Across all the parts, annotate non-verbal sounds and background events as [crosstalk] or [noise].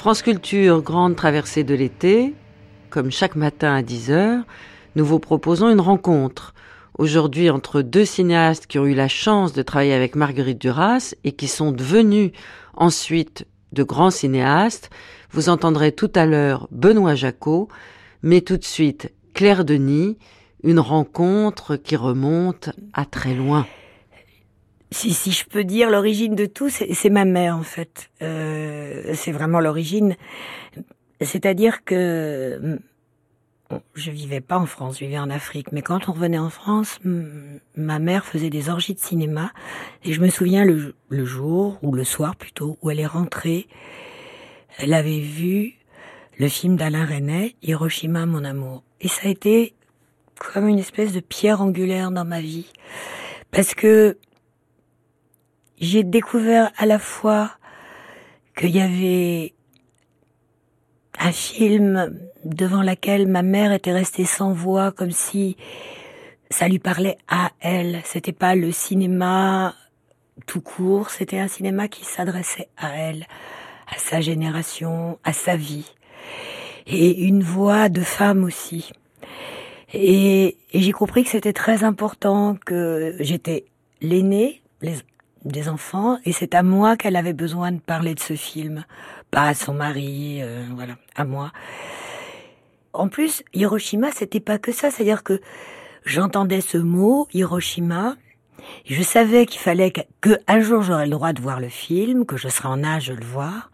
France Culture, grande traversée de l'été. Comme chaque matin à 10h, nous vous proposons une rencontre. Aujourd'hui, entre deux cinéastes qui ont eu la chance de travailler avec Marguerite Duras et qui sont devenus ensuite de grands cinéastes. Vous entendrez tout à l'heure Benoît Jacot, mais tout de suite Claire Denis, une rencontre qui remonte à très loin si, si je peux dire l'origine de tout, c'est ma mère en fait. Euh, c'est vraiment l'origine. C'est-à-dire que je vivais pas en France, je vivais en Afrique. Mais quand on revenait en France, ma mère faisait des orgies de cinéma. Et je me souviens le, le jour, ou le soir plutôt, où elle est rentrée, elle avait vu le film d'Alain Resnais, Hiroshima, mon amour. Et ça a été comme une espèce de pierre angulaire dans ma vie. Parce que j'ai découvert à la fois qu'il y avait un film devant lequel ma mère était restée sans voix, comme si ça lui parlait à elle. C'était pas le cinéma tout court, c'était un cinéma qui s'adressait à elle, à sa génération, à sa vie. Et une voix de femme aussi. Et, et j'ai compris que c'était très important, que j'étais l'aînée, des enfants et c'est à moi qu'elle avait besoin de parler de ce film, pas à son mari, euh, voilà, à moi. En plus, Hiroshima, c'était pas que ça, c'est-à-dire que j'entendais ce mot Hiroshima, je savais qu'il fallait que, un jour j'aurais le droit de voir le film, que je serais en âge de le voir.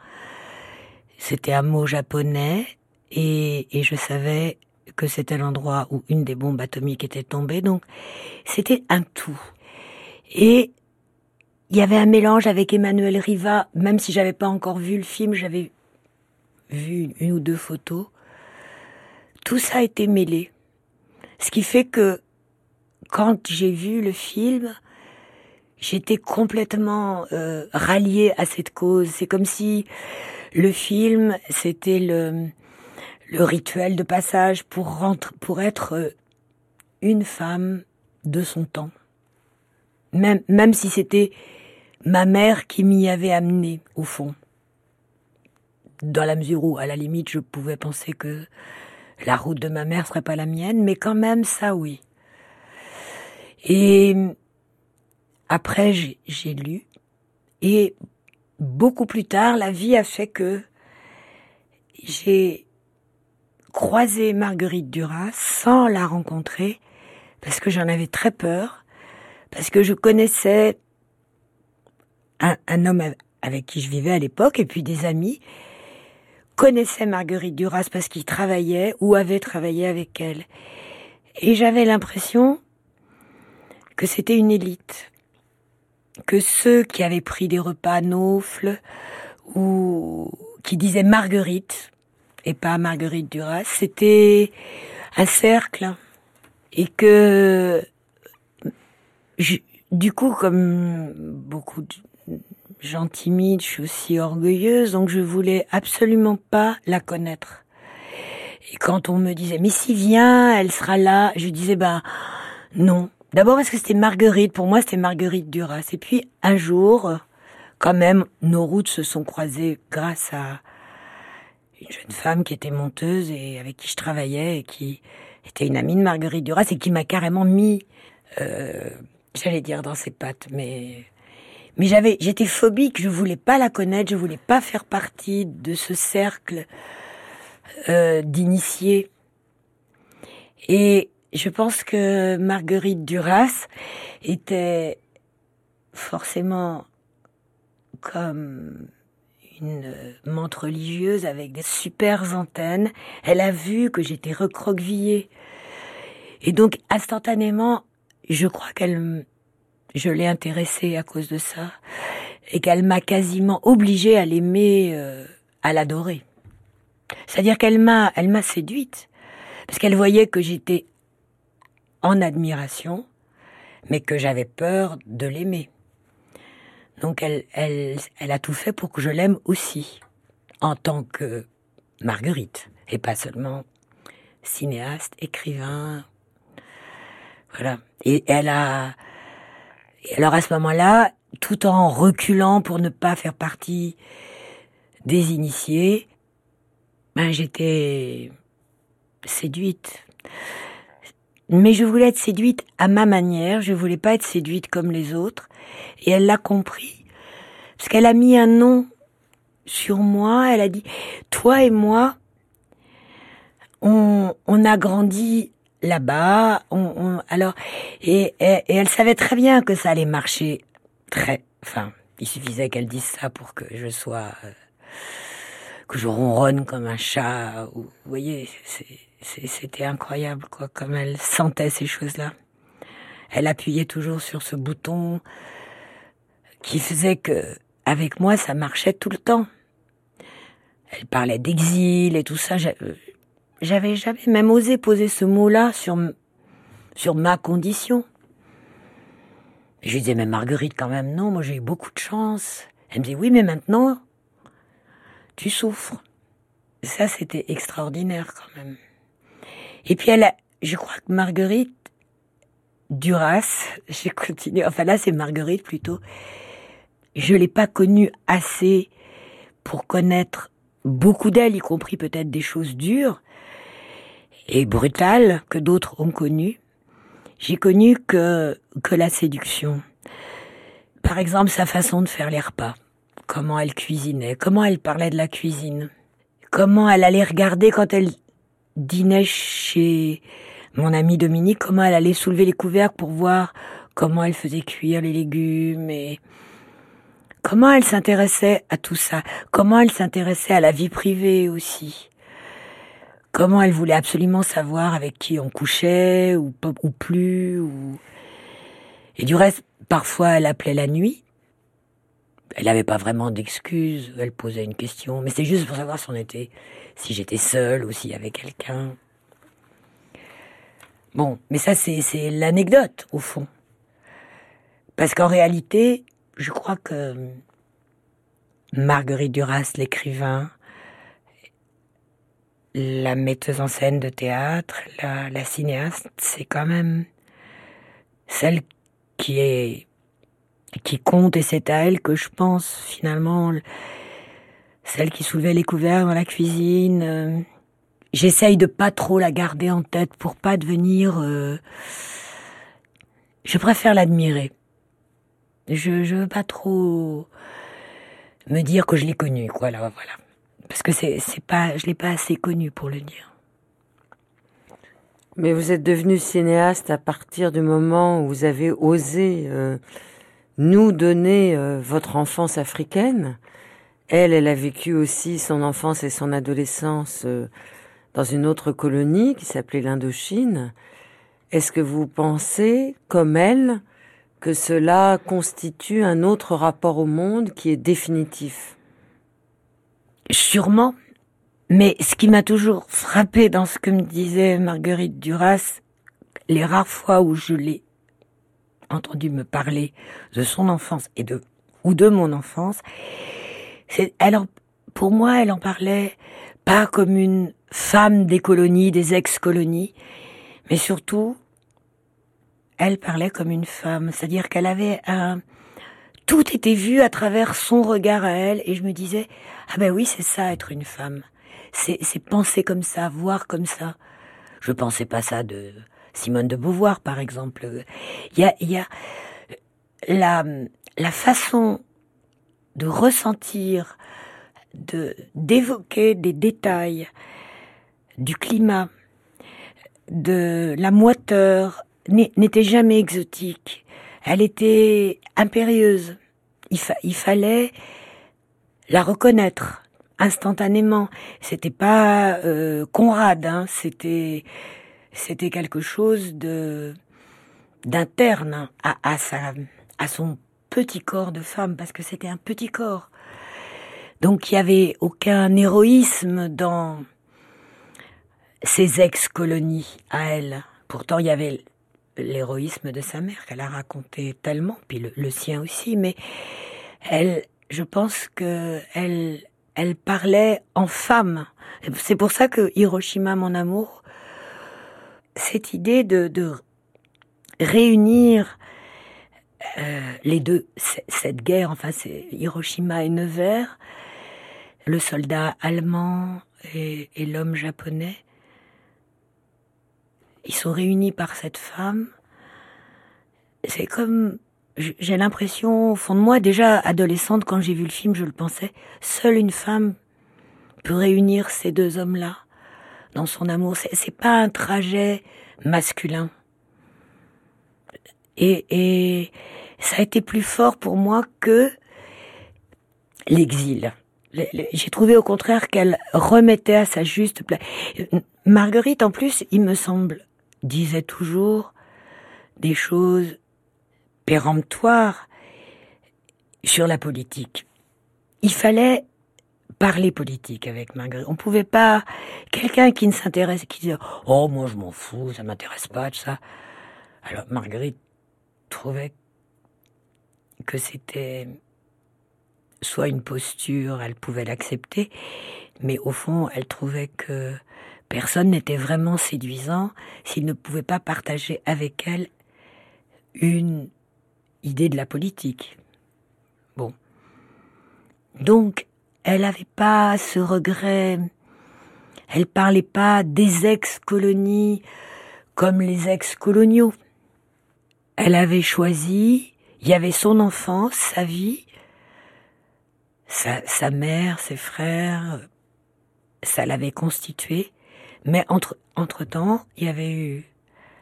C'était un mot japonais et, et je savais que c'était l'endroit où une des bombes atomiques était tombée, donc c'était un tout. Et il y avait un mélange avec Emmanuel Riva, même si j'avais pas encore vu le film, j'avais vu une ou deux photos. Tout ça a été mêlé. Ce qui fait que quand j'ai vu le film, j'étais complètement euh, ralliée à cette cause. C'est comme si le film, c'était le, rituel de passage pour, pour être euh, une femme de son temps. Même, même si c'était ma mère qui m'y avait amené, au fond. Dans la mesure où, à la limite, je pouvais penser que la route de ma mère serait pas la mienne, mais quand même, ça oui. Et après, j'ai lu, et beaucoup plus tard, la vie a fait que j'ai croisé Marguerite Duras sans la rencontrer, parce que j'en avais très peur, parce que je connaissais un, homme avec qui je vivais à l'époque, et puis des amis, connaissaient Marguerite Duras parce qu'ils travaillaient ou avaient travaillé avec elle. Et j'avais l'impression que c'était une élite, que ceux qui avaient pris des repas à Naufle ou qui disaient Marguerite et pas Marguerite Duras, c'était un cercle et que du coup, comme beaucoup gens timides, je suis aussi orgueilleuse, donc je voulais absolument pas la connaître. Et quand on me disait, mais si vient, elle sera là, je disais, ben, non. D'abord parce que c'était Marguerite, pour moi c'était Marguerite Duras. Et puis, un jour, quand même, nos routes se sont croisées grâce à une jeune femme qui était monteuse et avec qui je travaillais et qui était une amie de Marguerite Duras et qui m'a carrément mis, euh, j'allais dire dans ses pattes, mais mais j'avais, j'étais phobique, je voulais pas la connaître, je voulais pas faire partie de ce cercle euh, d'initiés. Et je pense que Marguerite Duras était forcément comme une menthe religieuse avec des super antennes. Elle a vu que j'étais recroquevillée. Et donc, instantanément, je crois qu'elle je l'ai intéressée à cause de ça, et qu'elle m'a quasiment obligée à l'aimer, euh, à l'adorer. C'est-à-dire qu'elle m'a, séduite, parce qu'elle voyait que j'étais en admiration, mais que j'avais peur de l'aimer. Donc elle, elle, elle a tout fait pour que je l'aime aussi, en tant que Marguerite, et pas seulement cinéaste, écrivain. Voilà. Et elle a, et alors à ce moment-là, tout en reculant pour ne pas faire partie des initiés, ben, j'étais séduite. Mais je voulais être séduite à ma manière, je voulais pas être séduite comme les autres. Et elle l'a compris. Parce qu'elle a mis un nom sur moi, elle a dit, toi et moi, on, on a grandi là-bas, on, alors, et, elle savait très bien que ça allait marcher très, enfin, il suffisait qu'elle dise ça pour que je sois, euh, que je ronronne comme un chat, ou, vous voyez, c'était incroyable, quoi, comme elle sentait ces choses-là. Elle appuyait toujours sur ce bouton qui faisait que, avec moi, ça marchait tout le temps. Elle parlait d'exil et tout ça. J'avais jamais même osé poser ce mot-là sur, sur ma condition. je lui disais, mais Marguerite, quand même, non, moi j'ai eu beaucoup de chance. Elle me dit, oui, mais maintenant, tu souffres. Ça, c'était extraordinaire quand même. Et puis elle a, je crois que Marguerite Duras, [laughs] j'ai continué, enfin là c'est Marguerite plutôt, je l'ai pas connue assez pour connaître beaucoup d'elle, y compris peut-être des choses dures et brutales que d'autres ont connues. J'ai connu que, que la séduction. Par exemple, sa façon de faire les repas. Comment elle cuisinait, comment elle parlait de la cuisine. Comment elle allait regarder quand elle dînait chez mon amie Dominique, comment elle allait soulever les couvercles pour voir comment elle faisait cuire les légumes et Comment elle s'intéressait à tout ça Comment elle s'intéressait à la vie privée aussi Comment elle voulait absolument savoir avec qui on couchait ou, ou plus ou... Et du reste, parfois elle appelait la nuit. Elle n'avait pas vraiment d'excuses. Elle posait une question, mais c'est juste pour savoir si était, si j'étais seule ou s'il y avait quelqu'un. Bon, mais ça c'est l'anecdote au fond. Parce qu'en réalité, je crois que Marguerite Duras, l'écrivain, la metteuse en scène de théâtre, la, cinéaste, c'est quand même celle qui est qui compte et c'est à elle que je pense finalement celle qui soulevait les couverts dans la cuisine. J'essaye de pas trop la garder en tête pour pas devenir. Euh, je préfère l'admirer. Je, je veux pas trop me dire que je l'ai connu, quoi, là, voilà. Parce que c'est, pas, je l'ai pas assez connu pour le dire. Mais vous êtes devenu cinéaste à partir du moment où vous avez osé euh, nous donner euh, votre enfance africaine. Elle, elle a vécu aussi son enfance et son adolescence euh, dans une autre colonie qui s'appelait l'Indochine. Est-ce que vous pensez, comme elle, que cela constitue un autre rapport au monde qui est définitif? Sûrement, mais ce qui m'a toujours frappé dans ce que me disait Marguerite Duras, les rares fois où je l'ai entendu me parler de son enfance et de ou de mon enfance, c'est alors pour moi elle en parlait pas comme une femme des colonies, des ex-colonies, mais surtout elle parlait comme une femme, c'est-à-dire qu'elle avait un... Tout était vu à travers son regard à elle, et je me disais, ah ben oui, c'est ça, être une femme. C'est, c'est penser comme ça, voir comme ça. Je pensais pas ça de Simone de Beauvoir, par exemple. Il y a, il y a la, la façon de ressentir, de, d'évoquer des détails du climat, de la moiteur, n'était jamais exotique. Elle était impérieuse. Il, fallait la reconnaître instantanément. C'était pas euh, Conrad, hein, c'était c'était quelque chose de d'interne à, à sa à son petit corps de femme parce que c'était un petit corps. Donc il y avait aucun héroïsme dans ces ex-colonies à elle. Pourtant il y avait l'héroïsme de sa mère qu'elle a raconté tellement, puis le, sien aussi, mais elle, je pense que elle, elle parlait en femme. C'est pour ça que Hiroshima, mon amour, cette idée de, de réunir euh, les deux, cette guerre, enfin c'est Hiroshima et Nevers, le soldat allemand et, et l'homme japonais. Ils sont réunis par cette femme. C'est comme j'ai l'impression au fond de moi, déjà adolescente, quand j'ai vu le film, je le pensais, seule une femme peut réunir ces deux hommes-là dans son amour. C'est pas un trajet masculin. Et, et ça a été plus fort pour moi que l'exil. J'ai trouvé au contraire qu'elle remettait à sa juste place. Marguerite, en plus, il me semble, disait toujours des choses péremptoires sur la politique. Il fallait parler politique avec Marguerite. On pouvait pas quelqu'un qui ne s'intéresse, qui disait oh moi je m'en fous, ça m'intéresse pas de ça. Alors Marguerite trouvait que c'était soit une posture, elle pouvait l'accepter, mais au fond, elle trouvait que personne n'était vraiment séduisant s'il ne pouvait pas partager avec elle une idée de la politique. Bon. Donc, elle n'avait pas ce regret. Elle parlait pas des ex-colonies comme les ex-coloniaux. Elle avait choisi, il y avait son enfance, sa vie, sa, sa mère, ses frères, ça l'avait constitué. Mais entre, entre temps, il y avait eu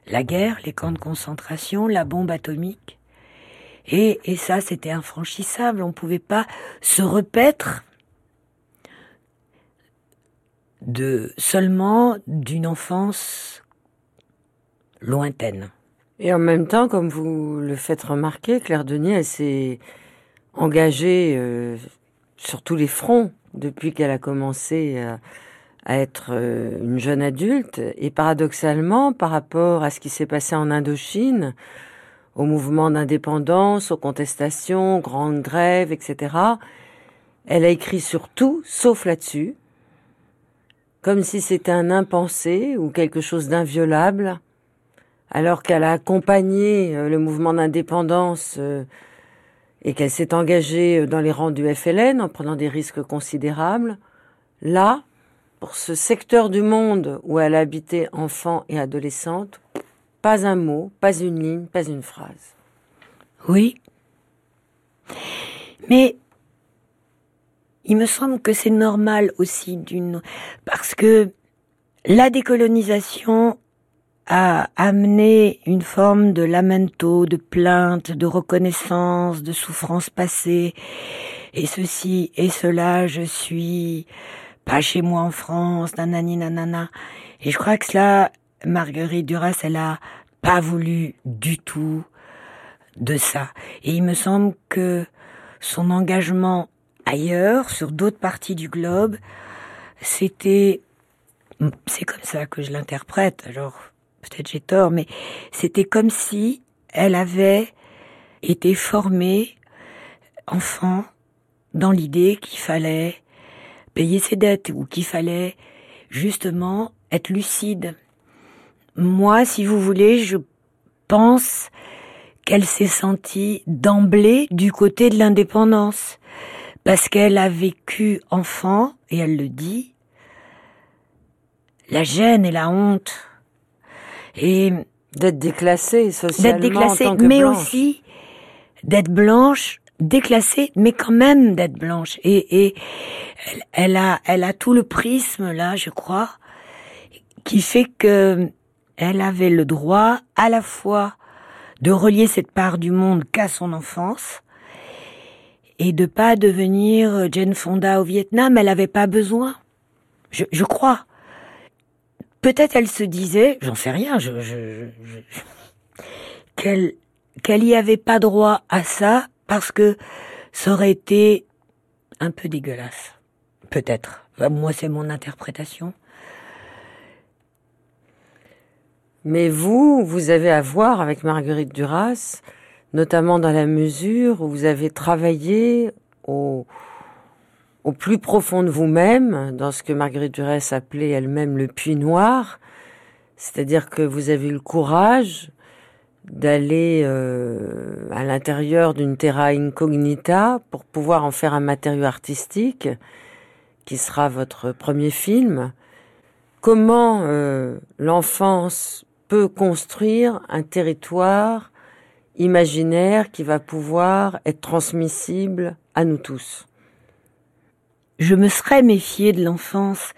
la guerre, les camps de concentration, la bombe atomique. Et, et ça, c'était infranchissable. On ne pouvait pas se repaître de seulement d'une enfance lointaine. Et en même temps, comme vous le faites remarquer, Claire Denis, elle s'est engagée euh, sur tous les fronts depuis qu'elle a commencé à, à être euh, une jeune adulte. Et paradoxalement, par rapport à ce qui s'est passé en Indochine, au mouvement d'indépendance, aux contestations, aux grandes grèves, etc., elle a écrit sur tout, sauf là-dessus, comme si c'était un impensé ou quelque chose d'inviolable, alors qu'elle a accompagné euh, le mouvement d'indépendance euh, et qu'elle s'est engagée dans les rangs du FLN en prenant des risques considérables. Là, ce secteur du monde où elle habitait enfant et adolescente, pas un mot, pas une ligne, pas une phrase. Oui. Mais il me semble que c'est normal aussi d'une parce que la décolonisation a amené une forme de lamento, de plainte, de reconnaissance, de souffrance passée, et ceci et cela, je suis pas chez moi en France, nanani nanana. Et je crois que cela, Marguerite Duras, elle a pas voulu du tout de ça. Et il me semble que son engagement ailleurs, sur d'autres parties du globe, c'était, c'est comme ça que je l'interprète, alors peut-être j'ai tort, mais c'était comme si elle avait été formée, enfant, dans l'idée qu'il fallait payer ses dettes ou qu'il fallait justement être lucide. Moi, si vous voulez, je pense qu'elle s'est sentie d'emblée du côté de l'indépendance parce qu'elle a vécu enfant, et elle le dit, la gêne et la honte. Et d'être déclassée socialement. D'être déclassée, mais aussi d'être blanche, déclassée, mais quand même d'être blanche. Et, et elle, a, elle a tout le prisme là, je crois, qui fait que elle avait le droit à la fois de relier cette part du monde qu'à son enfance, et de pas devenir Jane Fonda au Vietnam, elle avait pas besoin. Je, je crois. Peut-être elle se disait, j'en sais rien, je, je, qu'elle qu'elle y avait pas droit à ça parce que ça aurait été un peu dégueulasse. Peut-être. Moi, c'est mon interprétation. Mais vous, vous avez à voir avec Marguerite Duras notamment dans la mesure où vous avez travaillé au, au plus profond de vous-même, dans ce que Marguerite Duras appelait elle-même le puits noir, c'est-à-dire que vous avez eu le courage d'aller euh, à l'intérieur d'une terra incognita pour pouvoir en faire un matériau artistique qui sera votre premier film, comment euh, l'enfance peut construire un territoire imaginaire qui va pouvoir être transmissible à nous tous? Je me serais méfiée de l'enfance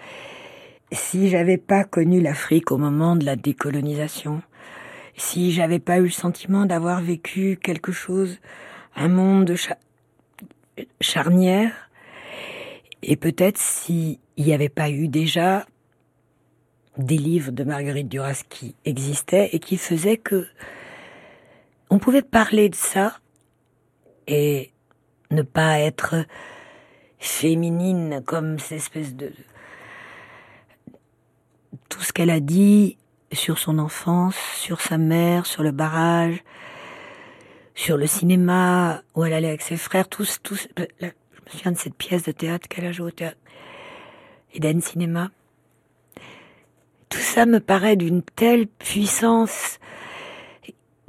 si j'avais pas connu l'Afrique au moment de la décolonisation, si j'avais pas eu le sentiment d'avoir vécu quelque chose, un monde charnière, et peut-être s'il n'y avait pas eu déjà des livres de Marguerite Duras qui existaient et qui faisaient que on pouvait parler de ça et ne pas être féminine comme cette espèce de tout ce qu'elle a dit sur son enfance, sur sa mère, sur le barrage, sur le cinéma où elle allait avec ses frères, tous, tous. Je me souviens de cette pièce de théâtre qu'elle a joué au théâtre. Eden Cinéma. Tout ça me paraît d'une telle puissance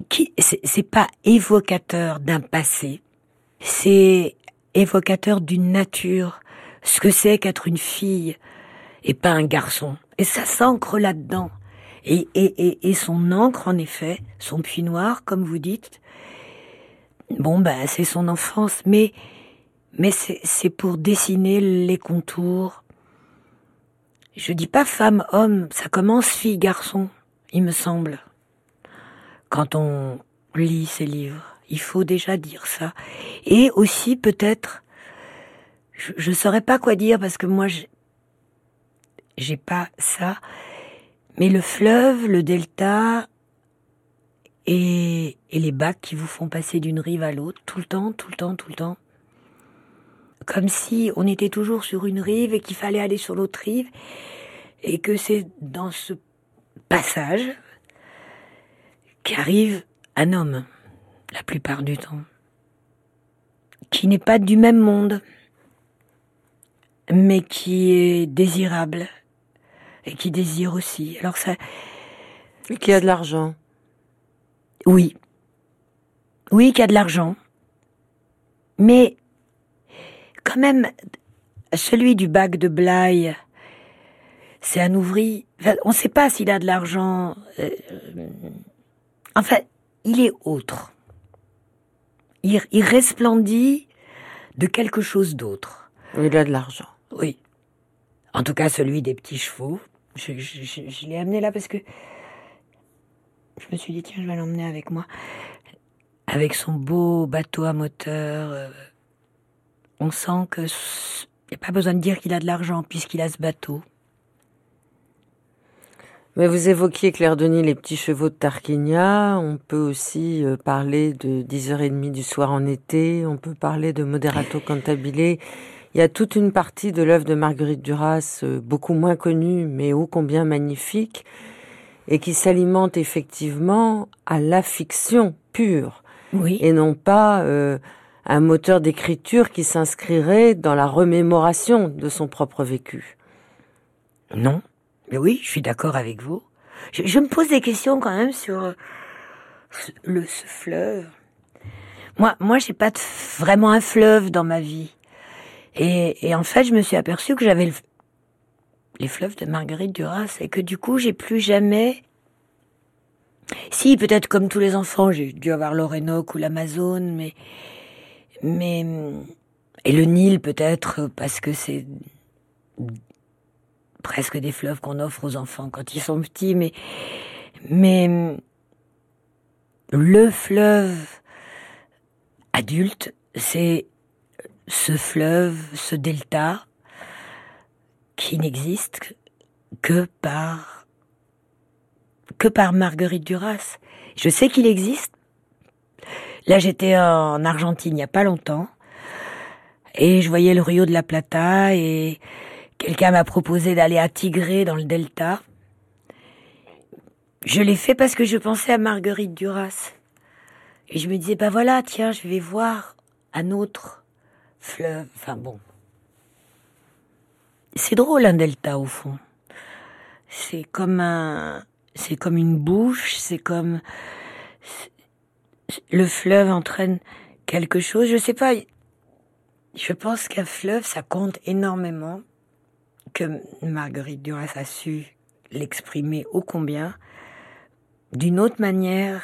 qui, c'est pas évocateur d'un passé, c'est évocateur d'une nature, ce que c'est qu'être une fille et pas un garçon. Et ça s'ancre là-dedans. Et, et, et, son encre, en effet, son puits noir, comme vous dites, bon, ben, c'est son enfance, mais, mais c'est pour dessiner les contours. Je dis pas femme-homme, ça commence fille-garçon, il me semble quand on lit ces livres. Il faut déjà dire ça. Et aussi peut-être, je ne saurais pas quoi dire parce que moi, j'ai pas ça. Mais le fleuve, le delta et, les bacs qui vous font passer d'une rive à l'autre, tout le temps, tout le temps, tout le temps. Comme si on était toujours sur une rive et qu'il fallait aller sur l'autre rive. Et que c'est dans ce passage, qu'arrive un homme, la plupart du temps, qui n'est pas du même monde, mais qui est désirable et qui désire aussi. Alors ça. Et qui a de l'argent. Oui. Oui, qui a de l'argent. Mais, quand même, celui du bac de Blaye, c'est un ouvrier. on ne sait pas s'il a de l'argent. Euh, Enfin, il est autre. Il, resplendit de quelque chose d'autre. Il a de l'argent. Oui. En tout cas, celui des petits chevaux. Je, l'ai amené là parce que je me suis dit, tiens, je vais l'emmener avec moi. Avec son beau bateau à moteur. Euh, on sent que n'y a pas besoin de dire qu'il a de l'argent puisqu'il a ce bateau. Mais vous évoquiez, Claire Denis, les petits chevaux de Tarquinia. On peut aussi euh, parler de 10h30 du soir en été. On peut parler de Moderato Cantabile. Il y a toute une partie de l'œuvre de Marguerite Duras, euh, beaucoup moins connue, mais ô combien magnifique, et qui s'alimente effectivement à la fiction pure. Oui. Et non pas euh, un moteur d'écriture qui s'inscrirait dans la remémoration de son propre vécu. Non, mais oui, je suis d'accord avec vous. Je, me pose des questions quand même sur euh, le ce fleuve. Moi, moi, j'ai pas vraiment un fleuve dans ma vie. Et, en fait, je me suis aperçue que j'avais les fleuves de Marguerite Duras et que du coup, j'ai plus jamais. Si, peut-être comme tous les enfants, j'ai dû avoir l'Orénoque ou l'Amazone, mais mais et le Nil peut-être parce que c'est presque des fleuves qu'on offre aux enfants quand ils sont petits, mais, mais le fleuve adulte, c'est ce fleuve, ce delta, qui n'existe que par que par Marguerite Duras. Je sais qu'il existe. Là, j'étais en Argentine il n'y a pas longtemps et je voyais le Rio de la Plata et Quelqu'un m'a proposé d'aller à Tigré dans le delta. Je l'ai fait parce que je pensais à Marguerite Duras. Et je me disais, bah voilà, tiens, je vais voir un autre fleuve. Enfin bon. C'est drôle un delta au fond. C'est comme un, c'est comme une bouche, c'est comme, le fleuve entraîne quelque chose. Je sais pas. Je pense qu'un fleuve, ça compte énormément que Marguerite Duras a su l'exprimer ô combien d'une autre manière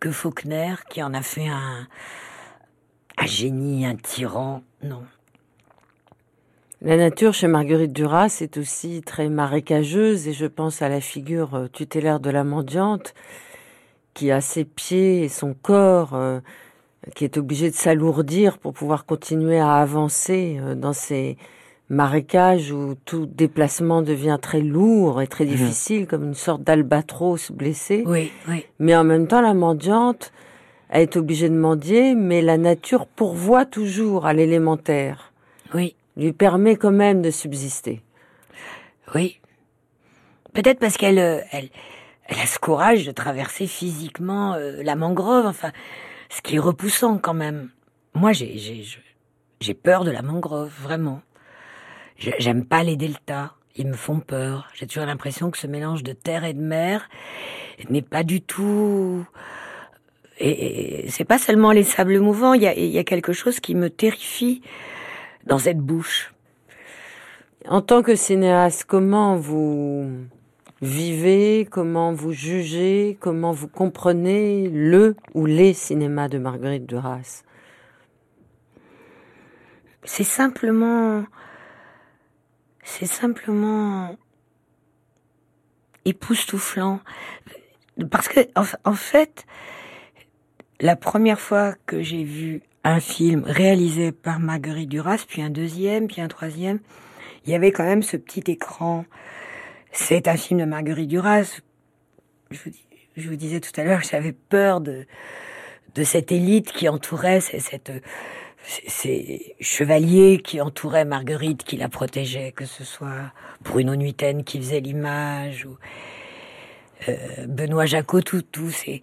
que Faulkner, qui en a fait un, un génie, un tyran. Non. La nature chez Marguerite Duras est aussi très marécageuse et je pense à la figure euh, tutélaire de la mendiante qui a ses pieds et son corps euh, qui est obligé de s'alourdir pour pouvoir continuer à avancer euh, dans ces marécages où tout déplacement devient très lourd et très mhm. difficile, comme une sorte d'albatros blessé. Oui, oui. Mais en même temps, la mendiante, elle est obligée de mendier, mais la nature pourvoit toujours à l'élémentaire. Oui. Lui permet quand même de subsister. Oui. Peut-être parce qu'elle, euh, elle, elle a ce courage de traverser physiquement euh, la mangrove, enfin, ce qui est repoussant quand même. Moi, j'ai, j'ai, j'ai peur de la mangrove, vraiment. J'aime pas les deltas. Ils me font peur. J'ai toujours l'impression que ce mélange de terre et de mer n'est pas du tout. Et, c'est pas seulement les sables mouvants. Il y a, quelque chose qui me terrifie dans cette bouche. En tant que cinéaste, comment vous vivez, comment vous jugez, comment vous comprenez le ou les cinémas de Marguerite Duras? C'est simplement c'est simplement époustouflant. Parce que, en, fait, la première fois que j'ai vu un film réalisé par Marguerite Duras, puis un deuxième, puis un troisième, il y avait quand même ce petit écran. C'est un film de Marguerite Duras. Je vous, disais tout à l'heure j'avais peur de, de cette élite qui entourait ces chevaliers qui entouraient Marguerite, qui la protégeaient, que ce soit Bruno Nuiten qui faisait l'image, ou euh, Benoît Jacot, tous ces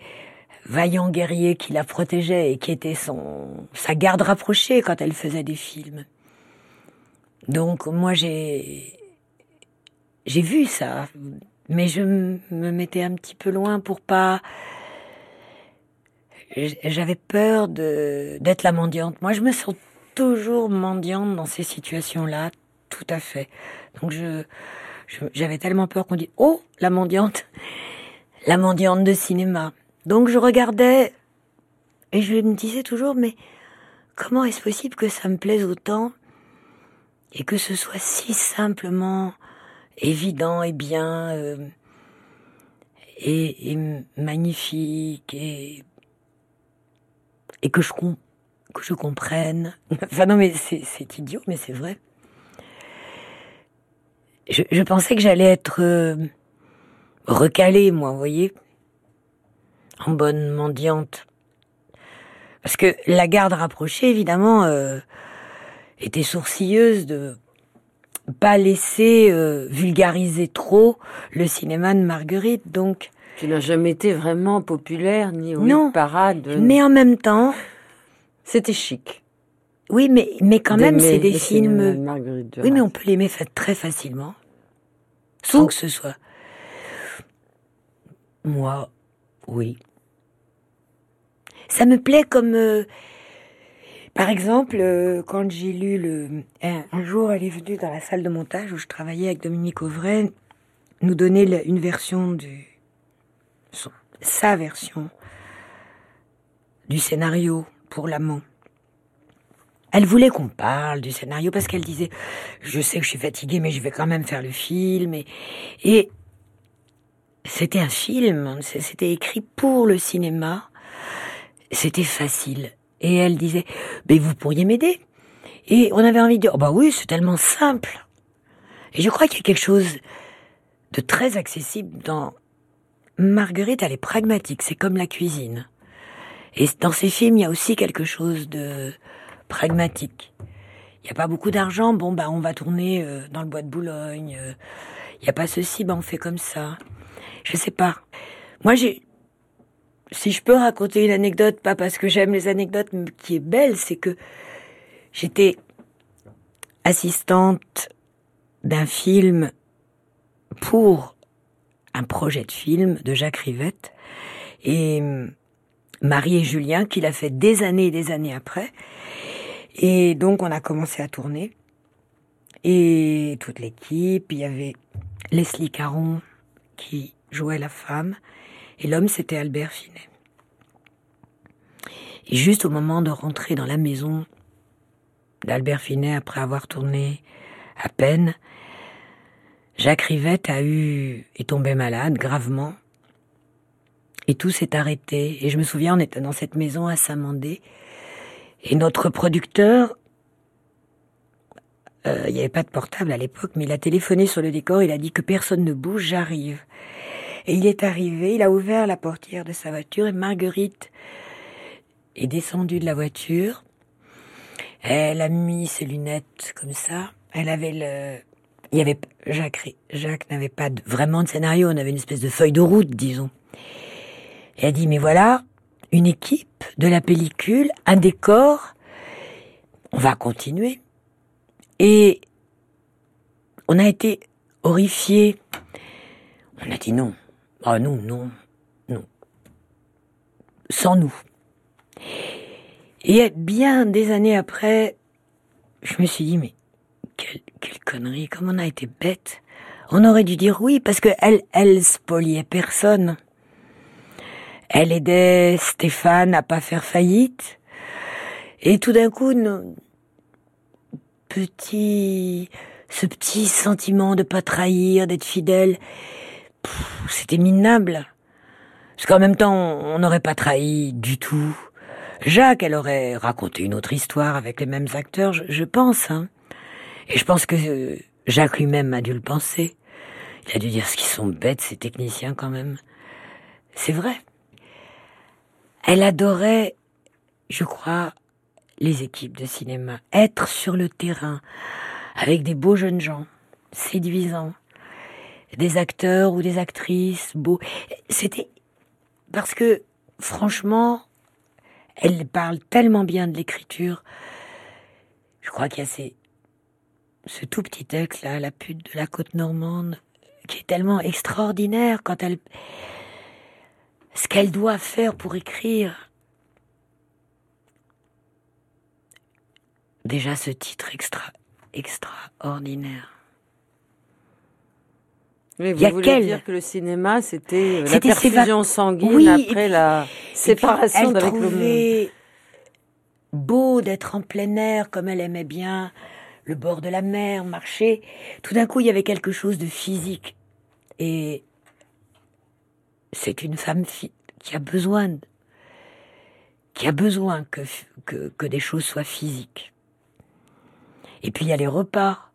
vaillants guerriers qui la protégeaient et qui étaient son, sa garde rapprochée quand elle faisait des films. Donc moi j'ai j'ai vu ça, mais je me mettais un petit peu loin pour pas j'avais peur de d'être la mendiante. Moi, je me sens toujours mendiante dans ces situations-là, tout à fait. Donc je j'avais tellement peur qu'on dit oh la mendiante, la mendiante de cinéma. Donc je regardais et je me disais toujours mais comment est-ce possible que ça me plaise autant et que ce soit si simplement évident et bien euh, et, magnifique et que je, que je comprenne. [laughs] Enfin non, mais c'est idiot, mais c'est vrai. Je, je, pensais que j'allais être euh, recalée, moi, vous voyez, en bonne mendiante. Parce que la garde rapprochée, évidemment, euh, était sourcilleuse de pas laisser euh, vulgariser trop le cinéma de Marguerite, donc tu n'as jamais été vraiment populaire ni au non, parade. Mais en même temps, c'était chic. Oui, mais mais quand même, c'est des films. oui, mais on peut l'aimer très facilement, sans que ce soit. Moi, oui. Ça me plaît comme. Euh, par exemple, euh, quand j'ai lu le. Un, jour, elle est venue dans la salle de montage où je travaillais avec Dominique Auvray, nous donner une version du sa version du scénario pour l'amant. Elle voulait qu'on parle du scénario parce qu'elle disait je sais que je suis fatiguée mais je vais quand même faire le film et, et c'était un film, c'était écrit pour le cinéma, c'était facile. Et elle disait mais vous pourriez m'aider. Et on avait envie de dire oh bah oui c'est tellement simple. Et je crois qu'il y a quelque chose de très accessible dans Marguerite, elle est pragmatique, c'est comme la cuisine. Et dans ces films, il y a aussi quelque chose de pragmatique. Il n'y a pas beaucoup d'argent, bon, bah, on va tourner euh, dans le bois de Boulogne. Euh, il n'y a pas ceci, bah, on fait comme ça. Je sais pas. Moi, j'ai, si je peux raconter une anecdote, pas parce que j'aime les anecdotes, mais qui est belle, c'est que j'étais assistante d'un film pour un projet de film de Jacques Rivette et hum, Marie et Julien qui l'a fait des années et des années après. Et donc on a commencé à tourner. Et toute l'équipe, il y avait Leslie Caron qui jouait la femme, et l'homme c'était Albert Finet. Et juste au moment de rentrer dans la maison d'Albert Finet, après avoir tourné à peine, Jacques Rivette a eu, est tombé malade gravement. Et tout s'est arrêté. Et je me souviens, on était dans cette maison à Saint-Mandé. Et notre producteur, euh, il n'y avait pas de portable à l'époque, mais il a téléphoné sur le décor, il a dit que personne ne bouge, j'arrive. Et il est arrivé, il a ouvert la portière de sa voiture et Marguerite est descendue de la voiture. Elle a mis ses lunettes comme ça. Elle avait le, il y avait Jacques, Jacques n'avait pas vraiment de scénario, on avait une espèce de feuille de route, disons. Et elle a dit, mais voilà, une équipe, de la pellicule, un décor, on va continuer. Et on a été horrifiés. On a dit non. Ah non, non, non. Sans nous. Et bien des années après, je me suis dit, mais quelle, quelle connerie, comme on a été bête. On aurait dû dire oui, parce que elle, elle spoliait personne. Elle aidait Stéphane à pas faire faillite. Et tout d'un coup, petit, ce petit sentiment de pas trahir, d'être fidèle, c'était minable. Parce qu'en même temps, on n'aurait pas trahi du tout. Jacques, elle aurait raconté une autre histoire avec les mêmes acteurs, je, pense. Hein. Et je pense que Jacques lui-même a dû le penser. Il a dû dire ce qu'ils sont bêtes, ces techniciens quand même. C'est vrai. Elle adorait, je crois, les équipes de cinéma. Être sur le terrain avec des beaux jeunes gens, séduisants, des acteurs ou des actrices beaux. C'était parce que, franchement, elle parle tellement bien de l'écriture. Je crois qu'il y a ce tout petit texte là, la pute de la côte normande, qui est tellement extraordinaire quand elle, ce qu'elle doit faire pour écrire. Déjà ce titre extra, extraordinaire. Mais vous voulez dire que le cinéma, c'était euh, la perfusion sanguine après la séparation d'avec le monde. beau d'être en plein air comme elle aimait bien le bord de la mer, marcher. Tout d'un coup, il y avait quelque chose de physique. Et c'est une femme qui a besoin, qui a besoin que, que, que des choses soient physiques. Et puis il y a les repas.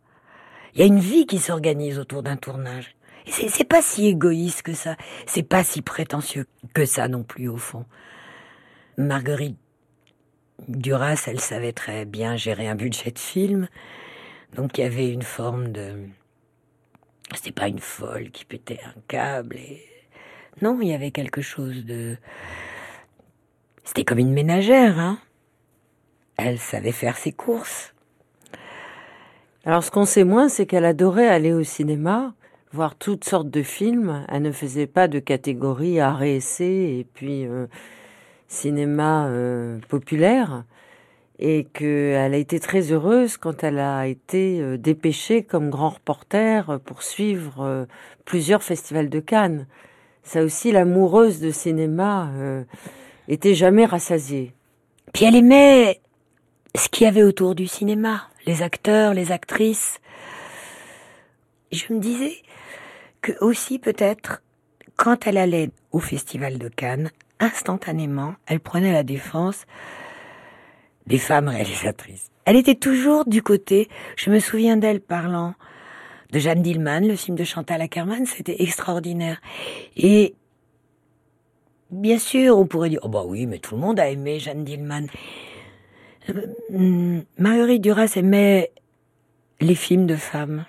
Il y a une vie qui s'organise autour d'un tournage. C'est pas si égoïste que ça. C'est pas si prétentieux que ça non plus au fond. Marguerite Duras, elle savait très bien gérer un budget de film. Donc il y avait une forme de... C'était pas une folle qui pétait un câble. Non, il y avait quelque chose de... C'était comme une ménagère, hein. Elle savait faire ses courses. Alors ce qu'on sait moins, c'est qu'elle adorait aller au cinéma, voir toutes sortes de films. Elle ne faisait pas de catégorie art et et puis euh, cinéma euh, populaire et qu'elle a été très heureuse quand elle a été euh, dépêchée comme grand reporter pour suivre euh, plusieurs festivals de Cannes. Ça aussi, l'amoureuse de cinéma euh, était jamais rassasiée. Puis elle aimait ce qu'il y avait autour du cinéma, les acteurs, les actrices. Je me disais que aussi peut-être quand elle allait au festival de Cannes, instantanément, elle prenait la défense des femmes réalisatrices. Elle était toujours du côté, je me souviens d'elle parlant de Jeanne Dillman, le film de Chantal Ackerman, c'était extraordinaire. Et bien sûr, on pourrait dire, oh bah oui, mais tout le monde a aimé Jeanne Dillman. Euh, Marguerite Duras aimait les films de femmes.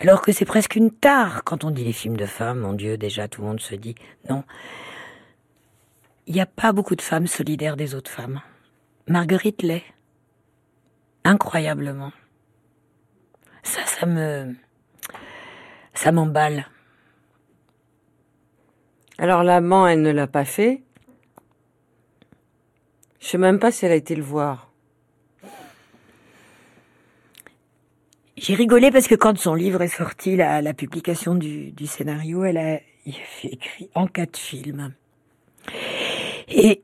Alors que c'est presque une tare quand on dit les films de femmes, mon Dieu, déjà tout le monde se dit non. Il n'y a pas beaucoup de femmes solidaires des autres femmes. Marguerite l'est. Incroyablement. Ça, ça me. Ça m'emballe. Alors l'amant, elle ne l'a pas fait. Je sais même pas si elle a été le voir. J'ai rigolé parce que quand son livre est sorti, la, la publication du, scénario, elle a écrit en quatre films. Et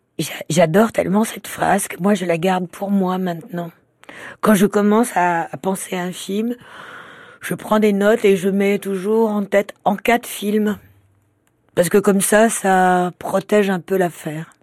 j'adore tellement cette phrase que moi je la garde pour moi maintenant. Quand je commence à, à penser à un film, je prends des notes et je mets toujours en tête en quatre films. Parce que comme ça, ça protège un peu l'affaire.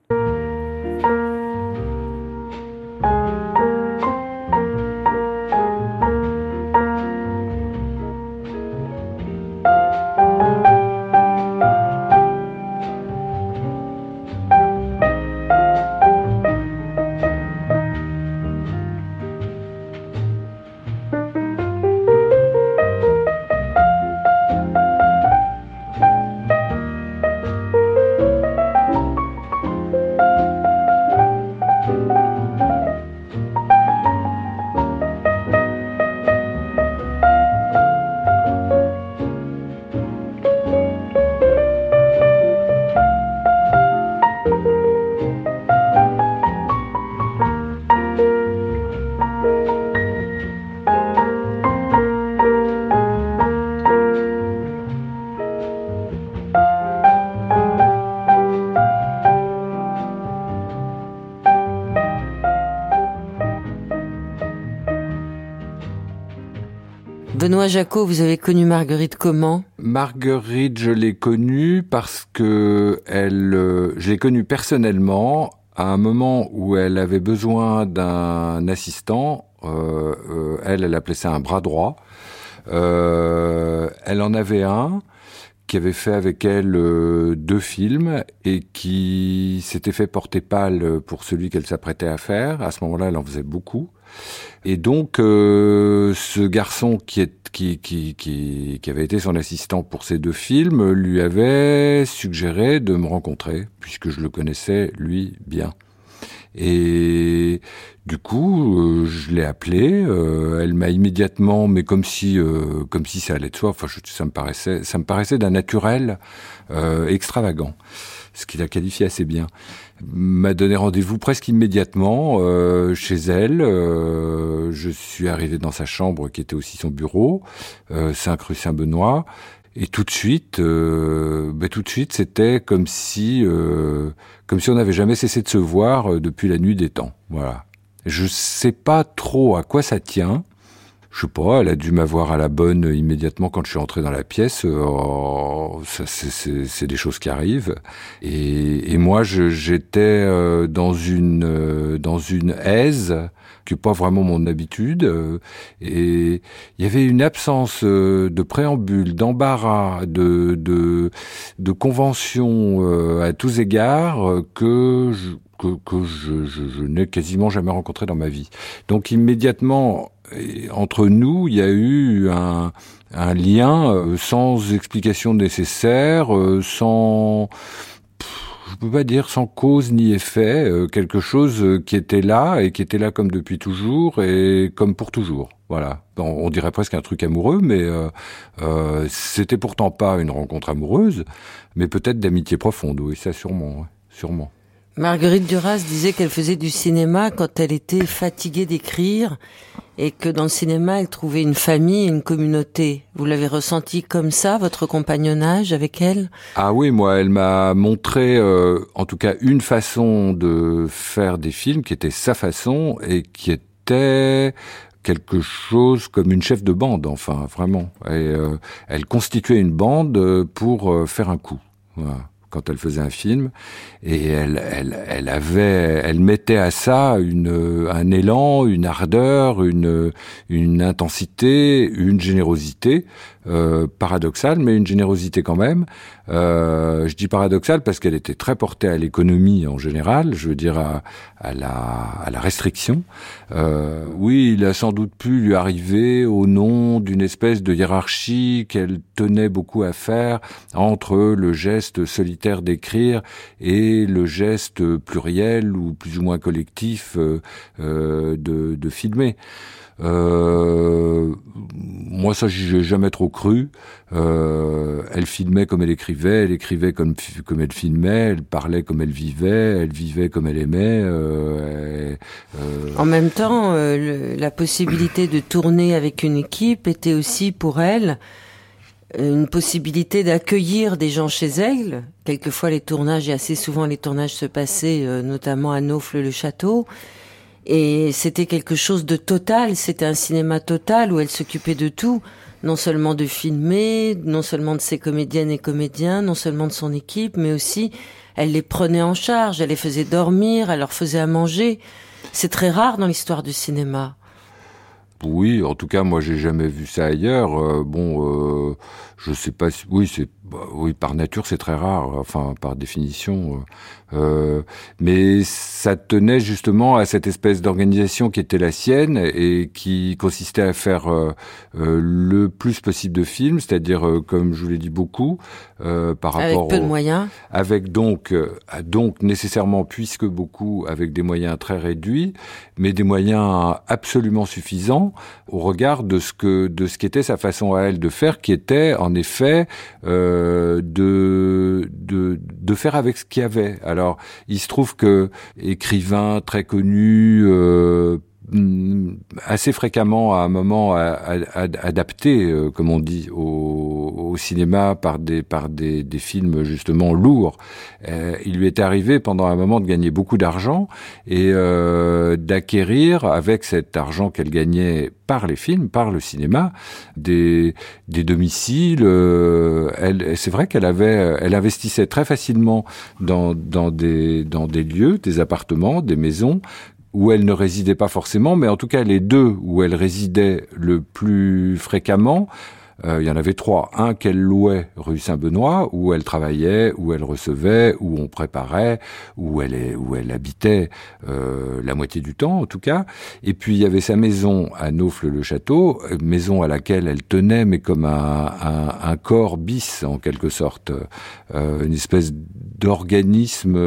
Benoît Jacot, vous avez connu Marguerite comment? Marguerite, je l'ai connue parce que elle, euh, je l'ai connue personnellement à un moment où elle avait besoin d'un assistant. Euh, euh, elle, elle appelait ça un bras droit. Elle en avait un qui avait fait avec elle deux films et qui s'était fait porter pâle pour celui qu'elle s'apprêtait à faire. À ce moment-là, elle en faisait beaucoup. Et donc, euh, ce garçon qui, avait été son assistant pour ces deux films lui avait suggéré de me rencontrer, puisque je le connaissais, lui, bien. Et du coup, euh, je l'ai appelée. Euh, elle m'a immédiatement, mais comme si, euh, ça allait de soi. Ça me paraissait, d'un naturel extravagant, ce qui la qualifié assez bien. M'a donné rendez-vous presque immédiatement euh, chez elle. je suis arrivé dans sa chambre, qui était aussi son bureau, 5 rue Saint-Benoît. Et tout de suite, euh, ben tout de suite, c'était comme si, euh, comme si on n'avait jamais cessé de se voir euh, depuis la nuit des temps. Voilà. Je sais pas trop à quoi ça tient. Je sais pas, elle a dû m'avoir à la bonne immédiatement quand je suis entré dans la pièce. Oh, c'est des choses qui arrivent. Et, et moi, j'étais euh, dans une dans une aise qui n'est pas vraiment mon habitude. Euh, et il y avait une absence euh, de préambule, d'embarras, de, de, de convention euh, à tous égards que je, que, que je, je, je n'ai quasiment jamais rencontré dans ma vie. Donc immédiatement, entre nous, il y a eu un, un lien sans explication nécessaire, sans je peux pas dire sans cause ni effet, euh, quelque chose euh, qui était là et qui était là comme depuis toujours et comme pour toujours. Voilà. On, dirait presque un truc amoureux, mais euh, euh, c'était pourtant pas une rencontre amoureuse, mais peut-être d'amitié profonde. Oui, ça sûrement, sûrement. Marguerite Duras disait qu'elle faisait du cinéma quand elle était fatiguée d'écrire et que dans le cinéma, elle trouvait une famille, une communauté. Vous l'avez ressenti comme ça, votre compagnonnage avec elle? Ah oui, moi, elle m'a montré, euh, en tout cas, une façon de faire des films qui était sa façon et qui était quelque chose comme une chef de bande, enfin, vraiment. Et, euh, elle constituait une bande pour euh, faire un coup. Voilà quand elle faisait un film, et elle, elle, elle avait, elle mettait à ça une, un élan, une ardeur, une, une intensité, une générosité euh, paradoxale, mais une générosité quand même. Euh, je dis paradoxale parce qu'elle était très portée à l'économie en général, je veux dire à, à, la, à la restriction. Euh, oui, il a sans doute pu lui arriver au nom d'une espèce de hiérarchie qu'elle tenait beaucoup à faire entre le geste solitaire d'écrire et le geste pluriel ou plus ou moins collectif euh, euh de, de filmer. Euh, moi, ça, j'ai jamais trop cru. Euh, elle filmait comme elle écrivait, elle écrivait comme elle filmait, elle parlait comme elle vivait, elle vivait comme elle aimait. Euh, euh en même temps, la possibilité de tourner avec une équipe était aussi pour elle une possibilité d'accueillir des gens chez elle. Quelquefois, les tournages, et assez souvent les tournages se passaient, notamment à Naufle-le-Château. Et c'était quelque chose de total, c'était un cinéma total où elle s'occupait de tout, non seulement de filmer, non seulement de ses comédiennes et comédiens, non seulement de son équipe, mais aussi elle les prenait en charge, elle les faisait dormir, elle leur faisait à manger. C'est très rare dans l'histoire du cinéma. Oui, en tout cas, moi, j'ai jamais vu ça ailleurs. Euh, bon, euh, je sais pas. Si, oui, c'est bah, oui par nature, c'est très rare. Enfin, par définition. Euh, euh, mais ça tenait justement à cette espèce d'organisation qui était la sienne et qui consistait à faire euh, le plus possible de films, c'est-à-dire, comme je vous l'ai dit, beaucoup par rapport avec peu de moyens, avec donc donc nécessairement puisque beaucoup avec des moyens très réduits, mais des moyens absolument suffisants au regard de ce que de ce qu'était sa façon à elle de faire, qui était en effet euh, de, de, de faire avec ce qu'il y avait. Alors, il se trouve que écrivain très connu, euh, assez fréquemment à un moment adapté, euh, comme on dit, au, cinéma par des par des, des films justement lourds. Euh, il lui est arrivé pendant un moment de gagner beaucoup d'argent et euh, d'acquérir avec cet argent qu'elle gagnait par les films, par le cinéma, des des domiciles. elle, c'est vrai qu'elle avait, elle investissait très facilement dans dans des dans des lieux, des appartements, des maisons où elle ne résidait pas forcément, mais en tout cas les deux où elle résidait le plus fréquemment, euh, il y en avait trois. Un qu'elle louait rue Saint-Benoît, où elle travaillait, où elle recevait, où on préparait, où elle, est, où elle habitait euh, la moitié du temps en tout cas. Et puis il y avait sa maison à Naufle-le-Château, maison à laquelle elle tenait, mais comme un, un, un corps bis en quelque sorte, euh, une espèce d'organisme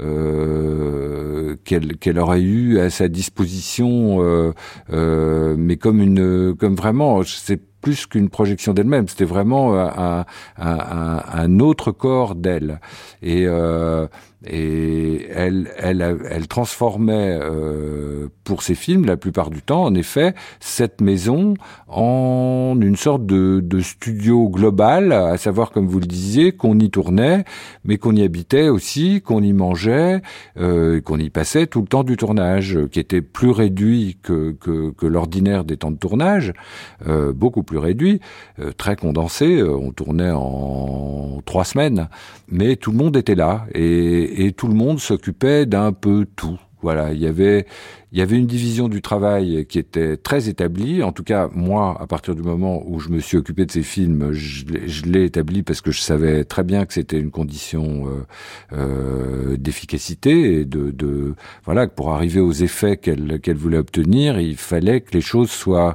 euh, euh, qu'elle aurait eu à sa disposition, euh, euh, mais comme une, comme vraiment, c'est plus qu'une projection d'elle-même, c'était vraiment un, un, un, autre corps d'elle. Et euh, et elle, elle, elle transformait euh, pour ses films la plupart du temps, en effet, cette maison en une sorte de, de studio global, à savoir, comme vous le disiez, qu'on y tournait, mais qu'on y habitait aussi, qu'on y mangeait, euh, qu'on y passait tout le temps du tournage, qui était plus réduit que, que, que l'ordinaire des temps de tournage, euh, beaucoup plus réduit, euh, très condensé. Euh, on tournait en trois semaines, mais tout le monde était là et et, tout le monde s'occupait d'un peu tout. Voilà, il y avait il y avait une division du travail qui était très établie. En tout cas, moi, à partir du moment où je me suis occupé de ces films, je l'ai établi parce que je savais très bien que c'était une condition euh, euh, d'efficacité et de, voilà que pour arriver aux effets qu'elle voulait obtenir, il fallait que les choses soient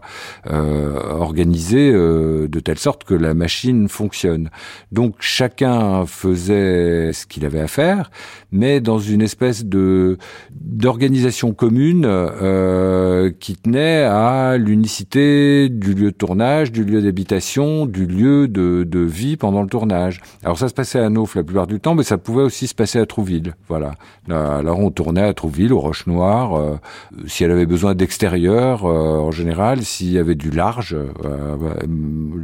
euh, organisées de telle sorte que la machine fonctionne. Donc chacun faisait ce qu'il avait à faire, mais dans une espèce de d'organisation commune euh, qui tenait à l'unicité du lieu de tournage, du lieu d'habitation, du lieu de, vie pendant le tournage. Alors ça se passait à Nauf la plupart du temps, mais ça pouvait aussi se passer à Trouville. Voilà. Alors on tournait à Trouville, aux Roches Noires, euh, si elle avait besoin d'extérieur, euh, en général, s'il y avait du large,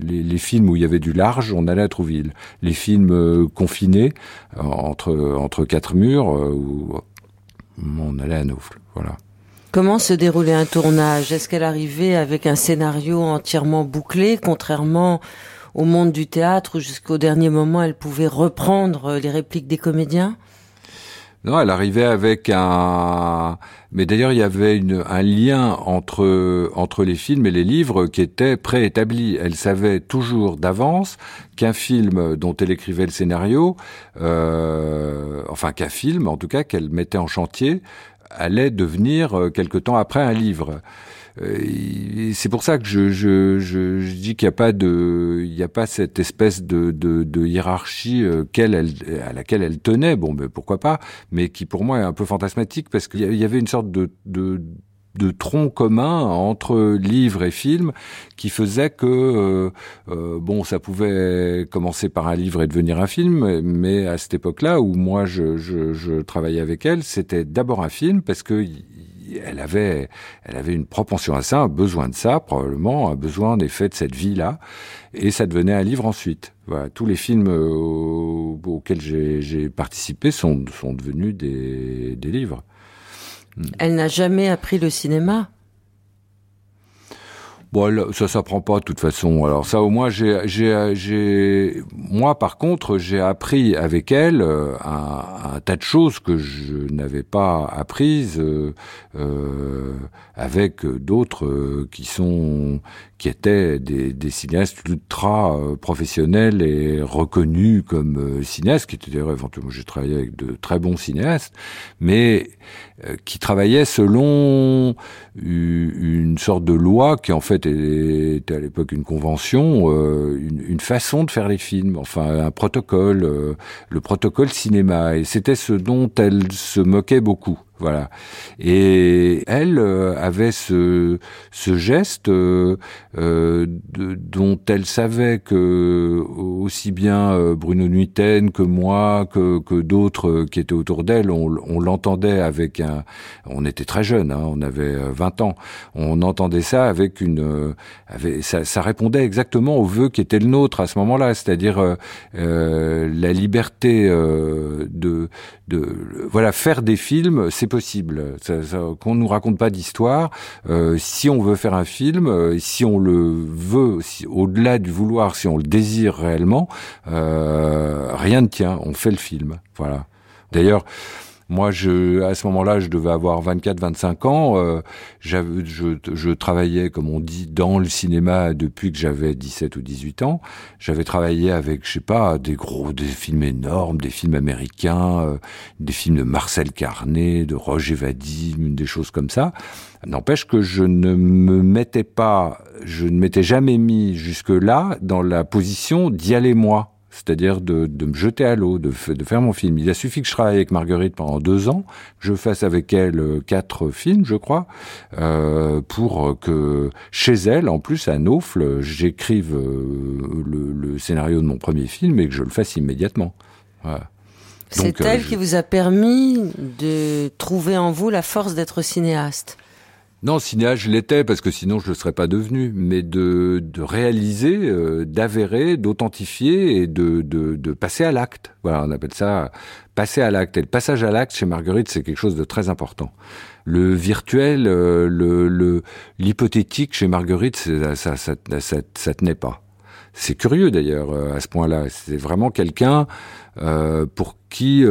les, les, films où il y avait du large, on allait à Trouville. Les films confinés entre entre quatre murs, on allait à Naufle. Voilà. Comment se déroulait un tournage? Est-ce qu'elle arrivait avec un scénario entièrement bouclé, contrairement au monde du théâtre où jusqu'au dernier moment elle pouvait reprendre les répliques des comédiens? Non, elle arrivait avec un. Mais d'ailleurs, il y avait un lien entre entre les films et les livres qui était préétabli. Elle savait toujours d'avance qu'un film dont elle écrivait le scénario, euh, enfin qu'un film, en tout cas, qu'elle mettait en chantier, allait devenir euh, quelque temps après un livre. Euh, c'est pour ça que je, je, je, je dis qu'il n'y a pas de, il n'y a pas cette espèce de, de, de hiérarchie euh, elle, à laquelle elle tenait. Bon, mais pourquoi pas Mais qui pour moi est un peu fantasmatique parce qu'il y avait une sorte de, de de tronc commun entre livre et film qui faisait que euh, euh, bon ça pouvait commencer par un livre et devenir un film mais à cette époque-là où moi je, je, je travaillais avec elle c'était d'abord un film parce que elle avait, elle avait une propension à ça, un besoin de ça, probablement, un besoin en effet de cette vie-là, et ça devenait un livre ensuite. Voilà, tous les films euh, auxquels j'ai participé sont, sont devenus des, des livres. Elle n'a jamais appris le cinéma Bon, ça s'apprend pas de toute façon. Alors ça, au moins, j'ai, j'ai, j'ai, moi, par contre, j'ai appris avec elle euh, un, un, tas de choses que je n'avais pas apprises euh, euh avec d'autres qui sont qui étaient des, des cinéastes ultra euh, professionnels et reconnus comme euh, cinéastes, qui étaient d'ailleurs éventuellement, j'ai travaillé avec de très bons cinéastes, mais qui travaillaient selon une sorte de loi qui en fait était à l'époque une convention, une, façon de faire les films, enfin un protocole, le protocole cinéma, et c'était ce dont elle se moquait beaucoup. Voilà. Et elle euh, avait ce, ce geste euh, euh dont elle savait que aussi bien euh, Bruno Nuiten que moi, que, que d'autres qui étaient autour d'elle, on, on l'entendait avec un... On était très jeunes, hein, on avait 20 ans. On entendait ça avec une... Avec, ça, ça, répondait exactement au vœu qui était le nôtre à ce moment-là, c'est-à-dire la liberté de, de... Voilà, faire des films, c'est possible. Qu'on nous raconte pas d'histoire. Euh, si on veut faire un film, euh, si on le veut, si, au-delà du vouloir, si on le désire réellement, euh, rien ne tient. On fait le film. Voilà. D'ailleurs. Moi, je, à ce moment-là, je devais avoir 24-25 ans. Euh, je, je, travaillais, comme on dit, dans le cinéma depuis que j'avais 17 ou 18 ans. J'avais travaillé avec, je sais pas, des gros, des films énormes, des films américains, euh, des films de Marcel Carnet, de Roger Vadim, des choses comme ça. N'empêche que je ne me mettais pas, je ne m'étais jamais mis jusque-là dans la position d'y aller moi c'est-à-dire de, de, me jeter à l'eau, de, de, faire mon film. Il a suffi que je travaille avec Marguerite pendant deux ans, je fasse avec elle euh, quatre films, je crois, euh, pour que chez elle, en plus à Naufle, j'écrive euh, le, le, scénario de mon premier film et que je le fasse immédiatement. Voilà. C'est elle qui vous a permis de trouver en vous la force d'être cinéaste. Non, cinéaste, je l'étais parce que sinon je ne le serais pas devenu, mais de, de réaliser, euh, d'avérer, d'authentifier et de, de, de passer à l'acte. Voilà, on appelle ça passer à l'acte. Et le passage à l'acte chez Marguerite, c'est quelque chose de très important. Le virtuel, euh, le l'hypothétique chez Marguerite, ça, ça, ça, ça, ça tenait pas. C'est curieux d'ailleurs euh, à ce point-là. C'est vraiment quelqu'un euh, pour qui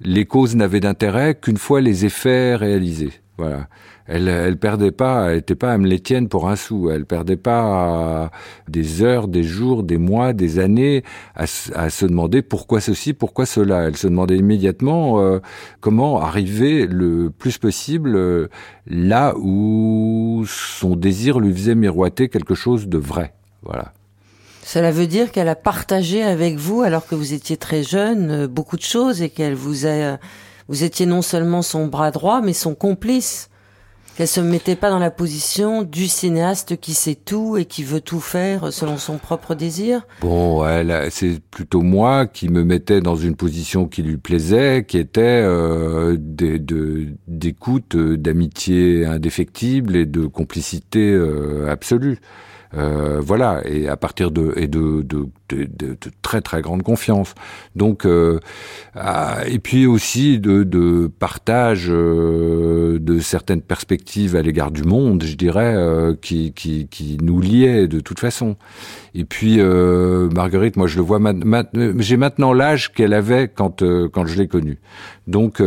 les causes n'avaient d'intérêt qu'une fois les effets réalisés. Voilà. Elle, elle perdait pas, elle était pas pour un sou. Elle perdait pas des heures, des jours, des mois, des années à, se demander pourquoi ceci, pourquoi cela. Elle se demandait immédiatement euh, comment arriver le plus possible euh, là où son désir lui faisait miroiter quelque chose de vrai. Voilà. Cela veut dire qu'elle a partagé avec vous, alors que vous étiez très jeune, euh, beaucoup de choses et qu'elle vous a vous étiez non seulement son bras droit, mais son complice. Qu'elle se mettait pas dans la position du cinéaste qui sait tout et qui veut tout faire selon son propre désir. Bon, elle, c'est plutôt moi qui me mettais dans une position qui lui plaisait, qui était euh, d'écoute, euh, d'amitié indéfectible et de complicité euh, absolue. Euh, voilà, et à partir de et de, de, de, de très très grande confiance. Donc euh, et puis aussi de, partage euh, de certaines perspectives à l'égard du monde, je dirais, euh, qui, qui, qui nous liait de toute façon. Et puis Marguerite, moi je le vois, j'ai maintenant l'âge qu'elle avait quand quand je l'ai connue. Donc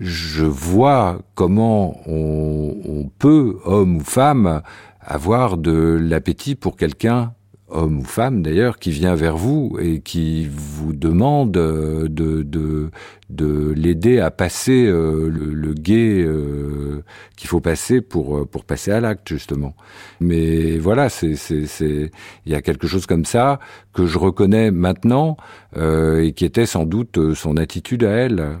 je vois comment on, on peut, homme ou femme, avoir de l'appétit pour quelqu'un, homme ou femme d'ailleurs, qui vient vers vous et qui vous demande de, de, de l'aider à passer euh, le, guet euh, qu'il faut passer pour, euh, pour passer à l'acte, justement. Mais voilà, c'est, c'est, il y a quelque chose comme ça que je reconnais maintenant et qui était sans doute son attitude à elle,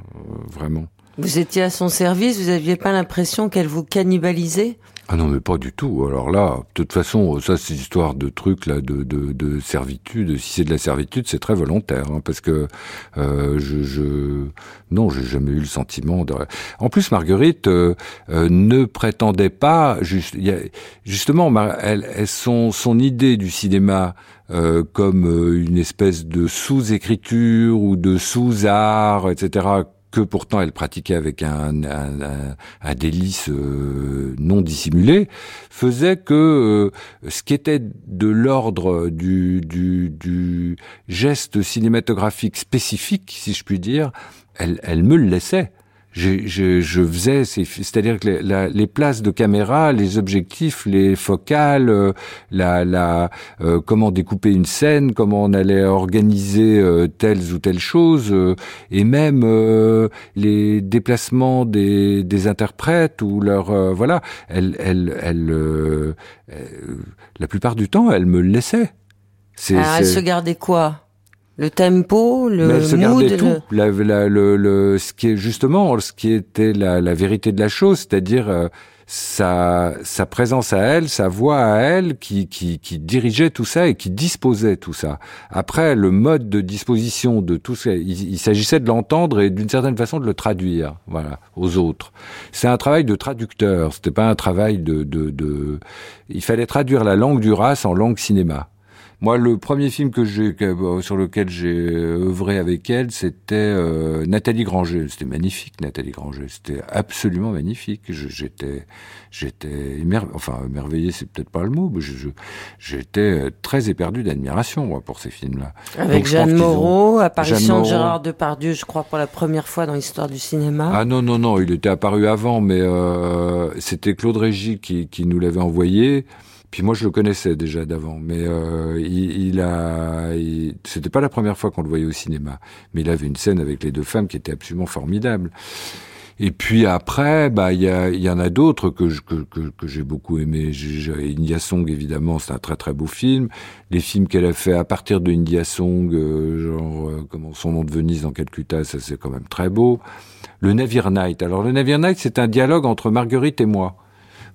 vraiment. Vous étiez à son service, vous aviez pas l'impression qu'elle vous cannibalisait? Ah non, mais pas du tout. Alors là, de toute façon, ça c'est histoire de trucs là, de, de, de servitude. Si c'est de la servitude, c'est très volontaire, hein, parce que euh, je, je, non, j'ai jamais eu le sentiment. De... En plus, Marguerite euh, euh, ne prétendait pas, juste, y justement, elle, elle, son, son idée du cinéma euh, comme euh, une espèce de sous-écriture ou de sous-art, etc que pourtant elle pratiquait avec un, un, un, délice euh, non dissimulé, faisait que euh, ce qui était de l'ordre du, du, du, geste cinématographique spécifique, si je puis dire, elle, elle me le laissait je, je, je faisais, c'est-à-dire que les, les, places de caméra, les objectifs, les focales, euh, la, la euh, comment découper une scène, comment on allait organiser euh, telles ou telles choses, et même les déplacements des, des interprètes ou leur voilà, elle, elle, elle, la plupart du temps, elle me laissait. Ah, elle se gardait quoi? Le tempo, le Mais elle se gardait tout. La, la, le, le, ce qui est justement ce qui était la, la vérité de la chose, c'est-à-dire euh, sa, sa présence à elle, sa voix à elle, qui, qui, qui dirigeait tout ça et qui disposait tout ça. Après, le mode de disposition de tout ça, il, s'agissait de l'entendre et d'une certaine façon de le traduire, voilà, aux autres. C'est un travail de traducteur. C'était pas un travail de, de, de, il fallait traduire la langue du race en langue cinéma. Moi, le premier film que j'ai euh, sur lequel j'ai œuvré avec elle, c'était euh, Nathalie Granger. C'était magnifique, Nathalie Granger. C'était absolument magnifique. J'étais, j'étais enfin émerveillé, c'est peut-être pas le mot, mais j'étais très éperdu d'admiration moi pour ces films-là. Avec Jeanne Moreau, apparition de Gérard Depardieu, je crois pour la première fois dans l'histoire du cinéma. Ah non non non, il était apparu avant, mais euh, c'était Claude Régis qui, qui nous l'avait envoyé. Puis moi, je le connaissais déjà d'avant, mais euh, il, il, a, c'était pas la première fois qu'on le voyait au cinéma, mais il avait une scène avec les deux femmes qui était absolument formidable. Et puis après, bah il y, y en a d'autres que, que, que, que j'ai beaucoup aimé. India Song, évidemment, c'est un très très beau film. Les films qu'elle a fait à partir de India Song, euh, genre euh, comment son nom de Venise dans Calcutta, ça c'est quand même très beau. Le Navire Night. Alors le Navire Night, c'est un dialogue entre Marguerite et moi.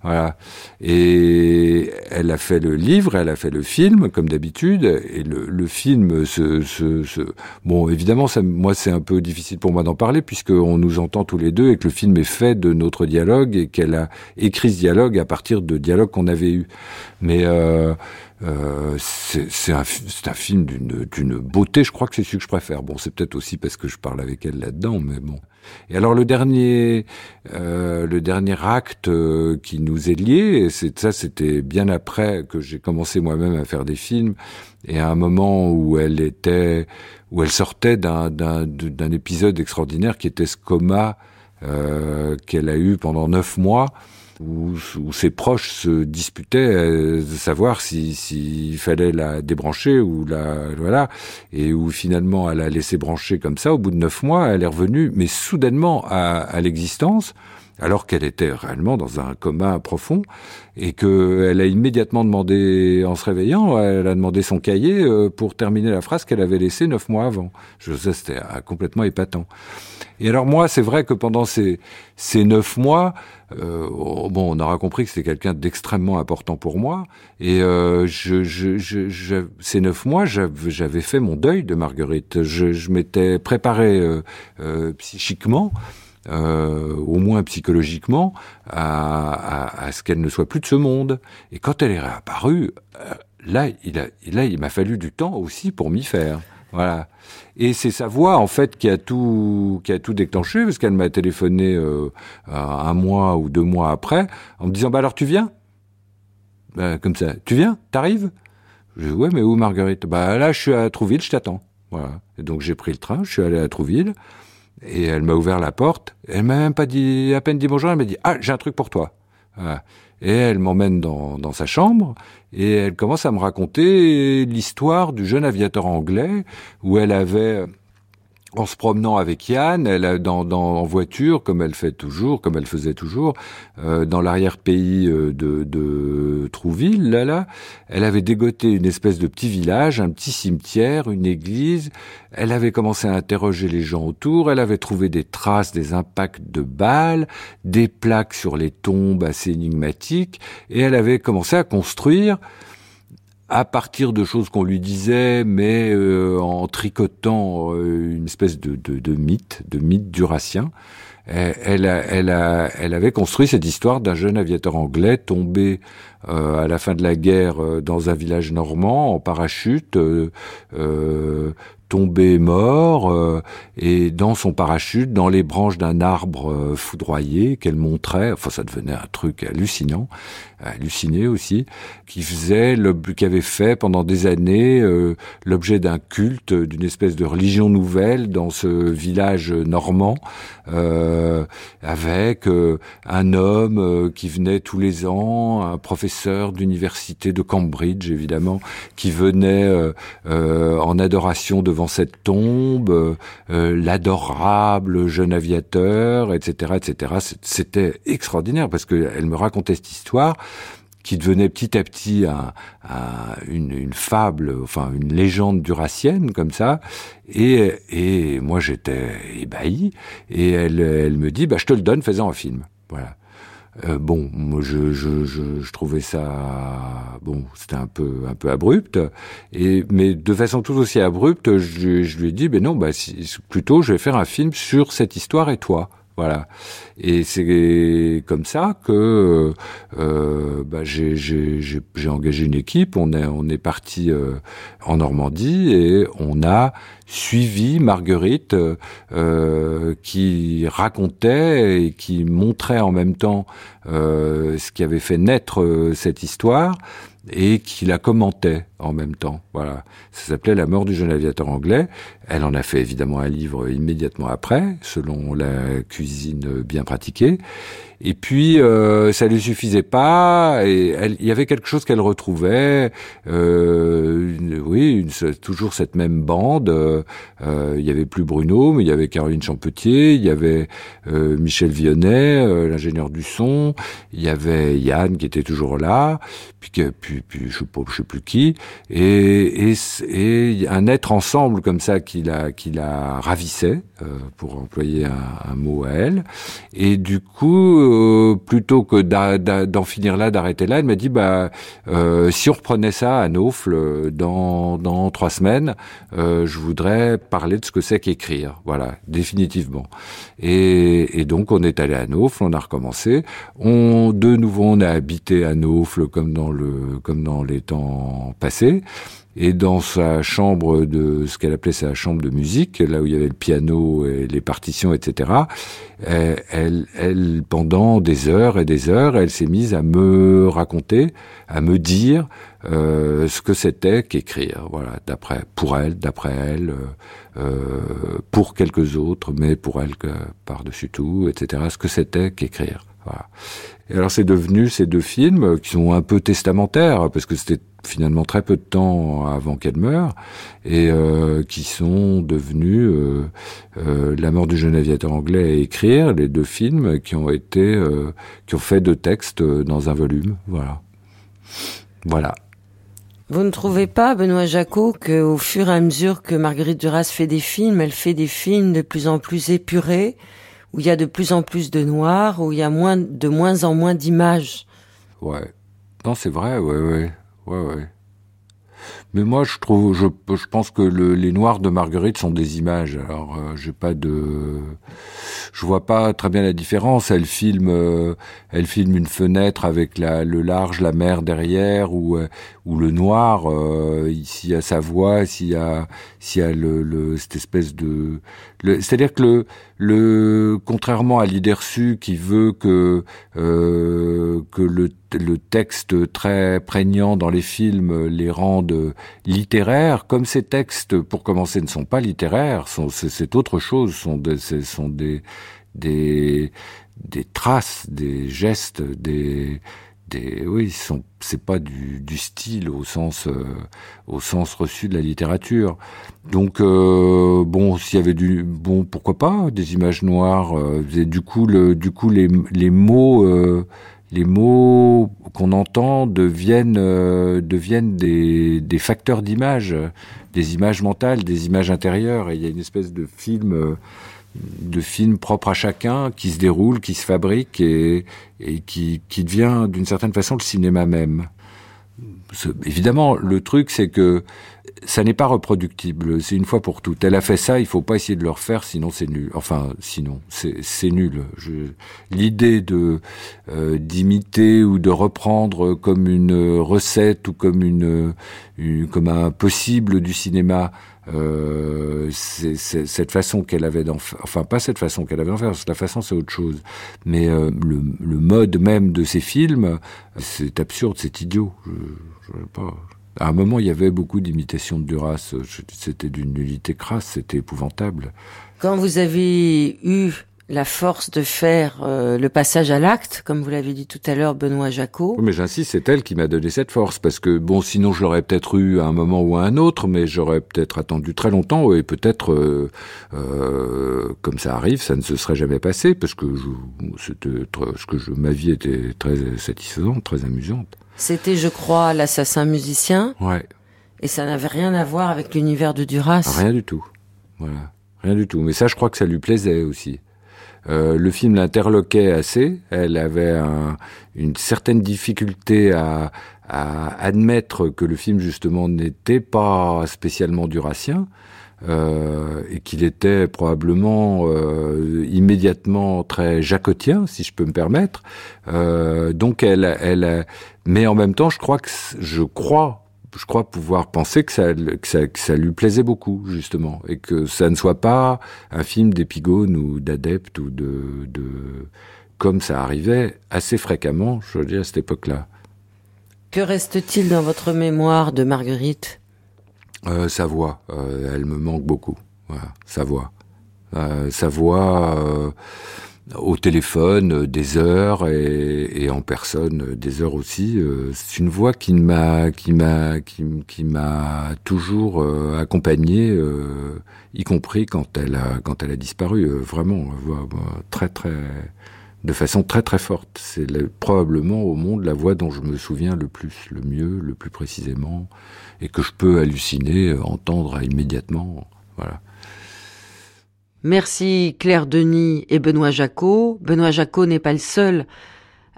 Voilà. Et elle a fait le livre, elle a fait le film, comme d'habitude. Et le, film, se, bon, évidemment, moi, c'est un peu difficile pour moi d'en parler puisqu'on nous entend tous les deux et que le film est fait de notre dialogue et qu'elle a écrit ce dialogue à partir de dialogues qu'on avait eus. Mais euh, euh, c'est un, un, film d'une beauté. Je crois que c'est celui que je préfère. Bon, c'est peut-être aussi parce que je parle avec elle là-dedans, mais bon. Et alors le dernier, euh, le dernier acte euh, qui nous est lié, c'est ça, c'était bien après que j'ai commencé moi-même à faire des films, et à un moment où elle était, où elle sortait d'un d'un épisode extraordinaire qui était ce coma euh, qu'elle a eu pendant neuf mois où, où, ses proches se disputaient euh, de savoir s'il si, fallait la débrancher ou la voilà. Et où finalement elle a laissé brancher comme ça. Au bout de neuf mois elle est revenue mais soudainement à, à l'existence alors qu'elle était réellement dans un coma profond et qu'elle a immédiatement demandé, en se réveillant, elle a demandé son cahier euh, pour terminer la phrase qu'elle avait laissée neuf mois avant. Je sais, c'était euh, complètement épatant. Et alors moi, c'est vrai que pendant ces, ces neuf mois, euh, bon, on aura compris que c'était quelqu'un d'extrêmement important pour moi. Et euh, je, je, je, ces neuf mois, j'avais fait mon deuil de Marguerite. Je, m'étais préparé euh psychiquement. Euh, au moins psychologiquement, à, à, à ce qu'elle ne soit plus de ce monde. Et quand elle est réapparue, euh, là, il a, là, il m'a fallu du temps aussi pour m'y faire. Voilà. Et c'est sa voix en fait qui a tout qui a tout déclenché parce qu'elle m'a téléphoné euh, un mois ou deux mois après en me disant bah alors tu viens? Bah, comme ça. Tu viens? T'arrives? Je dis ouais mais où Marguerite? Bah là je suis à Trouville je t'attends. Voilà. Et donc j'ai pris le train je suis allé à Trouville et elle m'a ouvert la porte elle m'a même pas dit à peine dit bonjour elle m'a dit ah j'ai un truc pour toi. Et elle m'emmène dans, dans, sa chambre et elle commence à me raconter l'histoire du jeune aviateur anglais où elle avait en se promenant avec Yann, elle dans, dans, en voiture, comme elle fait toujours, comme elle faisait toujours, euh, dans l'arrière-pays euh, de, de Trouville, là, là, elle avait dégoté une espèce de petit village, un petit cimetière, une église. Elle avait commencé à interroger les gens autour. Elle avait trouvé des traces, des impacts de balles, des plaques sur les tombes assez énigmatiques, et elle avait commencé à construire à partir de choses qu'on lui disait, mais euh, en tricotant euh, une espèce de, de, de, mythe, de mythe durassien. Elle, elle, elle, avait construit cette histoire d'un jeune aviateur anglais tombé euh, à la fin de la guerre dans un village normand en parachute, tombé mort euh, et dans son parachute, dans les branches d'un arbre euh, foudroyé qu'elle montrait. Enfin, ça devenait un truc hallucinant, halluciné aussi, qui faisait, qui avait fait pendant des années euh, l'objet d'un culte, d'une espèce de religion nouvelle dans ce village normand, avec un homme qui venait tous les ans, un professeur d'université de Cambridge évidemment, qui venait en adoration de devant cette tombe, euh, euh, l'adorable jeune aviateur, etc., etc. C'était extraordinaire parce qu'elle me racontait cette histoire qui devenait petit à petit une, fable, enfin une légende duracienne comme ça. Et, et moi j'étais ébahi. Et elle, elle me dit, bah je te le donne, fais-en un film. Voilà. Euh, bon, moi je, je, je, je, trouvais ça bon, c'était un peu un peu abrupt, et mais de façon tout aussi abrupte, je, lui ai dit, ben non, bah si, plutôt je vais faire un film sur cette histoire et toi. Voilà. Et c'est comme ça que euh, bah, j'ai engagé une équipe. On est, parti euh, en Normandie et on a suivi Marguerite euh, qui racontait et qui montrait en même temps ce qui avait fait naître cette histoire et qui la commentait en même temps. Voilà. Ça s'appelait La mort du jeune aviateur anglais. Elle en a fait évidemment un livre immédiatement après, selon la cuisine bien pratiquée. Et puis euh, ça lui suffisait pas. Et il y avait quelque chose qu'elle retrouvait. Euh, oui, une, toujours cette même bande. Euh, il y avait plus Bruno, mais il y avait Caroline Champetier, il y avait euh, Michel Vionnet, euh, l'ingénieur du son. Il y avait Yann qui était toujours là. Puis, puis, puis je je sais plus qui. Et, et, et un être ensemble comme ça qui la, qui la ravissait, euh, pour employer un, un, mot à elle. Et du coup euh, plutôt que d'en finir là, d'arrêter là, elle m'a dit bah euh, si on reprenait ça à Naufle dans dans trois semaines, euh, je voudrais parler de ce que c'est qu'écrire. Voilà, définitivement. Et, et, donc on est allé à Naufle, on a recommencé. On de nouveau on a habité à Naufle comme dans le comme dans les temps passés et dans sa chambre de ce qu'elle appelait sa chambre de musique, là où il y avait le piano et les partitions, etc. Euh, elle, pendant des heures et des heures, elle s'est mise à me raconter, à me dire euh, ce que c'était qu'écrire. Voilà, d'après, pour elle, d'après elle, euh, pour quelques autres, mais pour elle par-dessus tout, etc. Ce que c'était qu'écrire. Voilà. Et alors c'est devenu ces deux films qui sont un peu testamentaires parce que c'était finalement très peu de temps avant qu'elle meure et euh, qui sont devenus euh, euh, La mort du jeune aviateur anglais à écrire, les deux films qui ont été qui ont fait deux textes dans un volume. Voilà. Voilà. Vous ne trouvez pas, Benoît Jacot, qu'au fur et à mesure que Marguerite Duras fait des films, elle fait des films de plus en plus épurés, où il y a de plus en plus de noir, où il y a moins, de moins en moins d'images Ouais. Non, c'est vrai, ouais, ouais. Ouais. Mais moi, je trouve, je, pense que le, les noirs de Marguerite sont des images. Alors, euh, j'ai pas de, je vois pas très bien la différence. Elle filme, euh, elle une fenêtre avec le large, la mer derrière, ou euh, ou le noir. Euh, s'il y a sa voix, s'il y a, s'il y a le, le, cette espèce de, c'est-à-dire que le, le, contrairement à l'idée reçue qui veut que que le le texte très prégnant dans les films les rende littéraires, comme ces textes, pour commencer, ne sont pas littéraires, c'est autre chose, sont des, sont des, des traces, des gestes, des, oui, sont c'est pas du, style au sens euh, au sens reçu de la littérature. Donc euh, bon, s'il y avait du bon, pourquoi pas des images noires. Euh, du coup, du coup les les mots les mots qu'on entend deviennent deviennent des des facteurs d'image, des images mentales, des images intérieures. Et il y a une espèce de film de films propres à chacun qui se déroule, qui se fabrique et, qui, qui devient d'une certaine façon le cinéma même. Évidemment, le truc, c'est que ça n'est pas reproductible. C'est une fois pour toutes. Elle a fait ça, il faut pas essayer de le refaire, sinon c'est nul. Enfin, sinon, c'est nul. L'idée euh, d'imiter ou de reprendre comme une recette ou comme une comme un possible du cinéma euh, c'est cette façon qu'elle avait d'en faire, enfin pas cette façon qu'elle avait d'en faire, la façon c'est autre chose. Mais euh, le, le, mode même de ces films, c'est absurde, c'est idiot. Je, je pas. À un moment, il y avait beaucoup d'imitations de Duras. C'était d'une nullité crasse, c'était épouvantable. Quand vous avez eu la force de faire euh, le passage à l'acte, comme vous l'avez dit tout à l'heure, Benoît Jacot. mais j'insiste, c'est elle qui m'a donné cette force, parce que bon, sinon je l'aurais peut-être eu à un moment ou à un autre, mais j'aurais peut-être attendu très longtemps et peut-être, euh, euh, comme ça arrive, ça ne se serait jamais passé, parce que c'était, ce que je, ma vie était très satisfaisante, très amusante. C'était, je crois, l'assassin musicien. Ouais. Et ça n'avait rien à voir avec l'univers de Duras. Rien du tout. Voilà. Rien du tout. Mais ça, je crois que ça lui plaisait aussi. Euh, le film l'interloquait assez. Elle avait une certaine difficulté à, admettre que le film justement n'était pas spécialement durassien. Euh, et qu'il était probablement euh, immédiatement très jacotien, si je peux me permettre. donc elle, elle, mais en même temps, je crois que je crois je crois pouvoir penser que ça, que ça, lui plaisait beaucoup, justement, et que ça ne soit pas un film d'épigone ou d'adepte ou de, de, comme ça arrivait assez fréquemment, je veux dire, à cette époque-là. Que reste-t-il dans votre mémoire de Marguerite? Euh, Sa voix, euh, elle me manque beaucoup. Voilà, sa voix. Euh, sa voix au téléphone euh, des heures et, et, en personne euh, des heures aussi. Euh, c'est une voix qui m'a qui m'a qui, qui m'a toujours accompagné, y compris quand elle a quand elle a disparu. vraiment, très très de façon très très forte. C'est probablement au monde la voix dont je me souviens le plus, le mieux, le plus précisément, et que je peux halluciner, entendre immédiatement. Voilà. Merci Claire Denis et Benoît Jacot. Benoît Jacot n'est pas le seul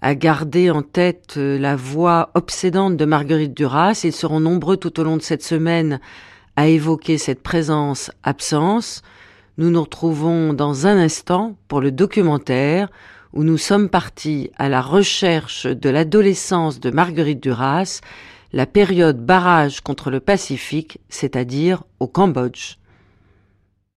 à garder en tête euh, la voix obsédante de Marguerite Duras. Ils seront nombreux tout au long de cette semaine à évoquer cette présence-absence. Nous nous retrouvons dans un instant pour le documentaire où nous sommes partis à la recherche de l'adolescence de Marguerite Duras, la période barrage contre le Pacifique, c'est-à-dire au Cambodge.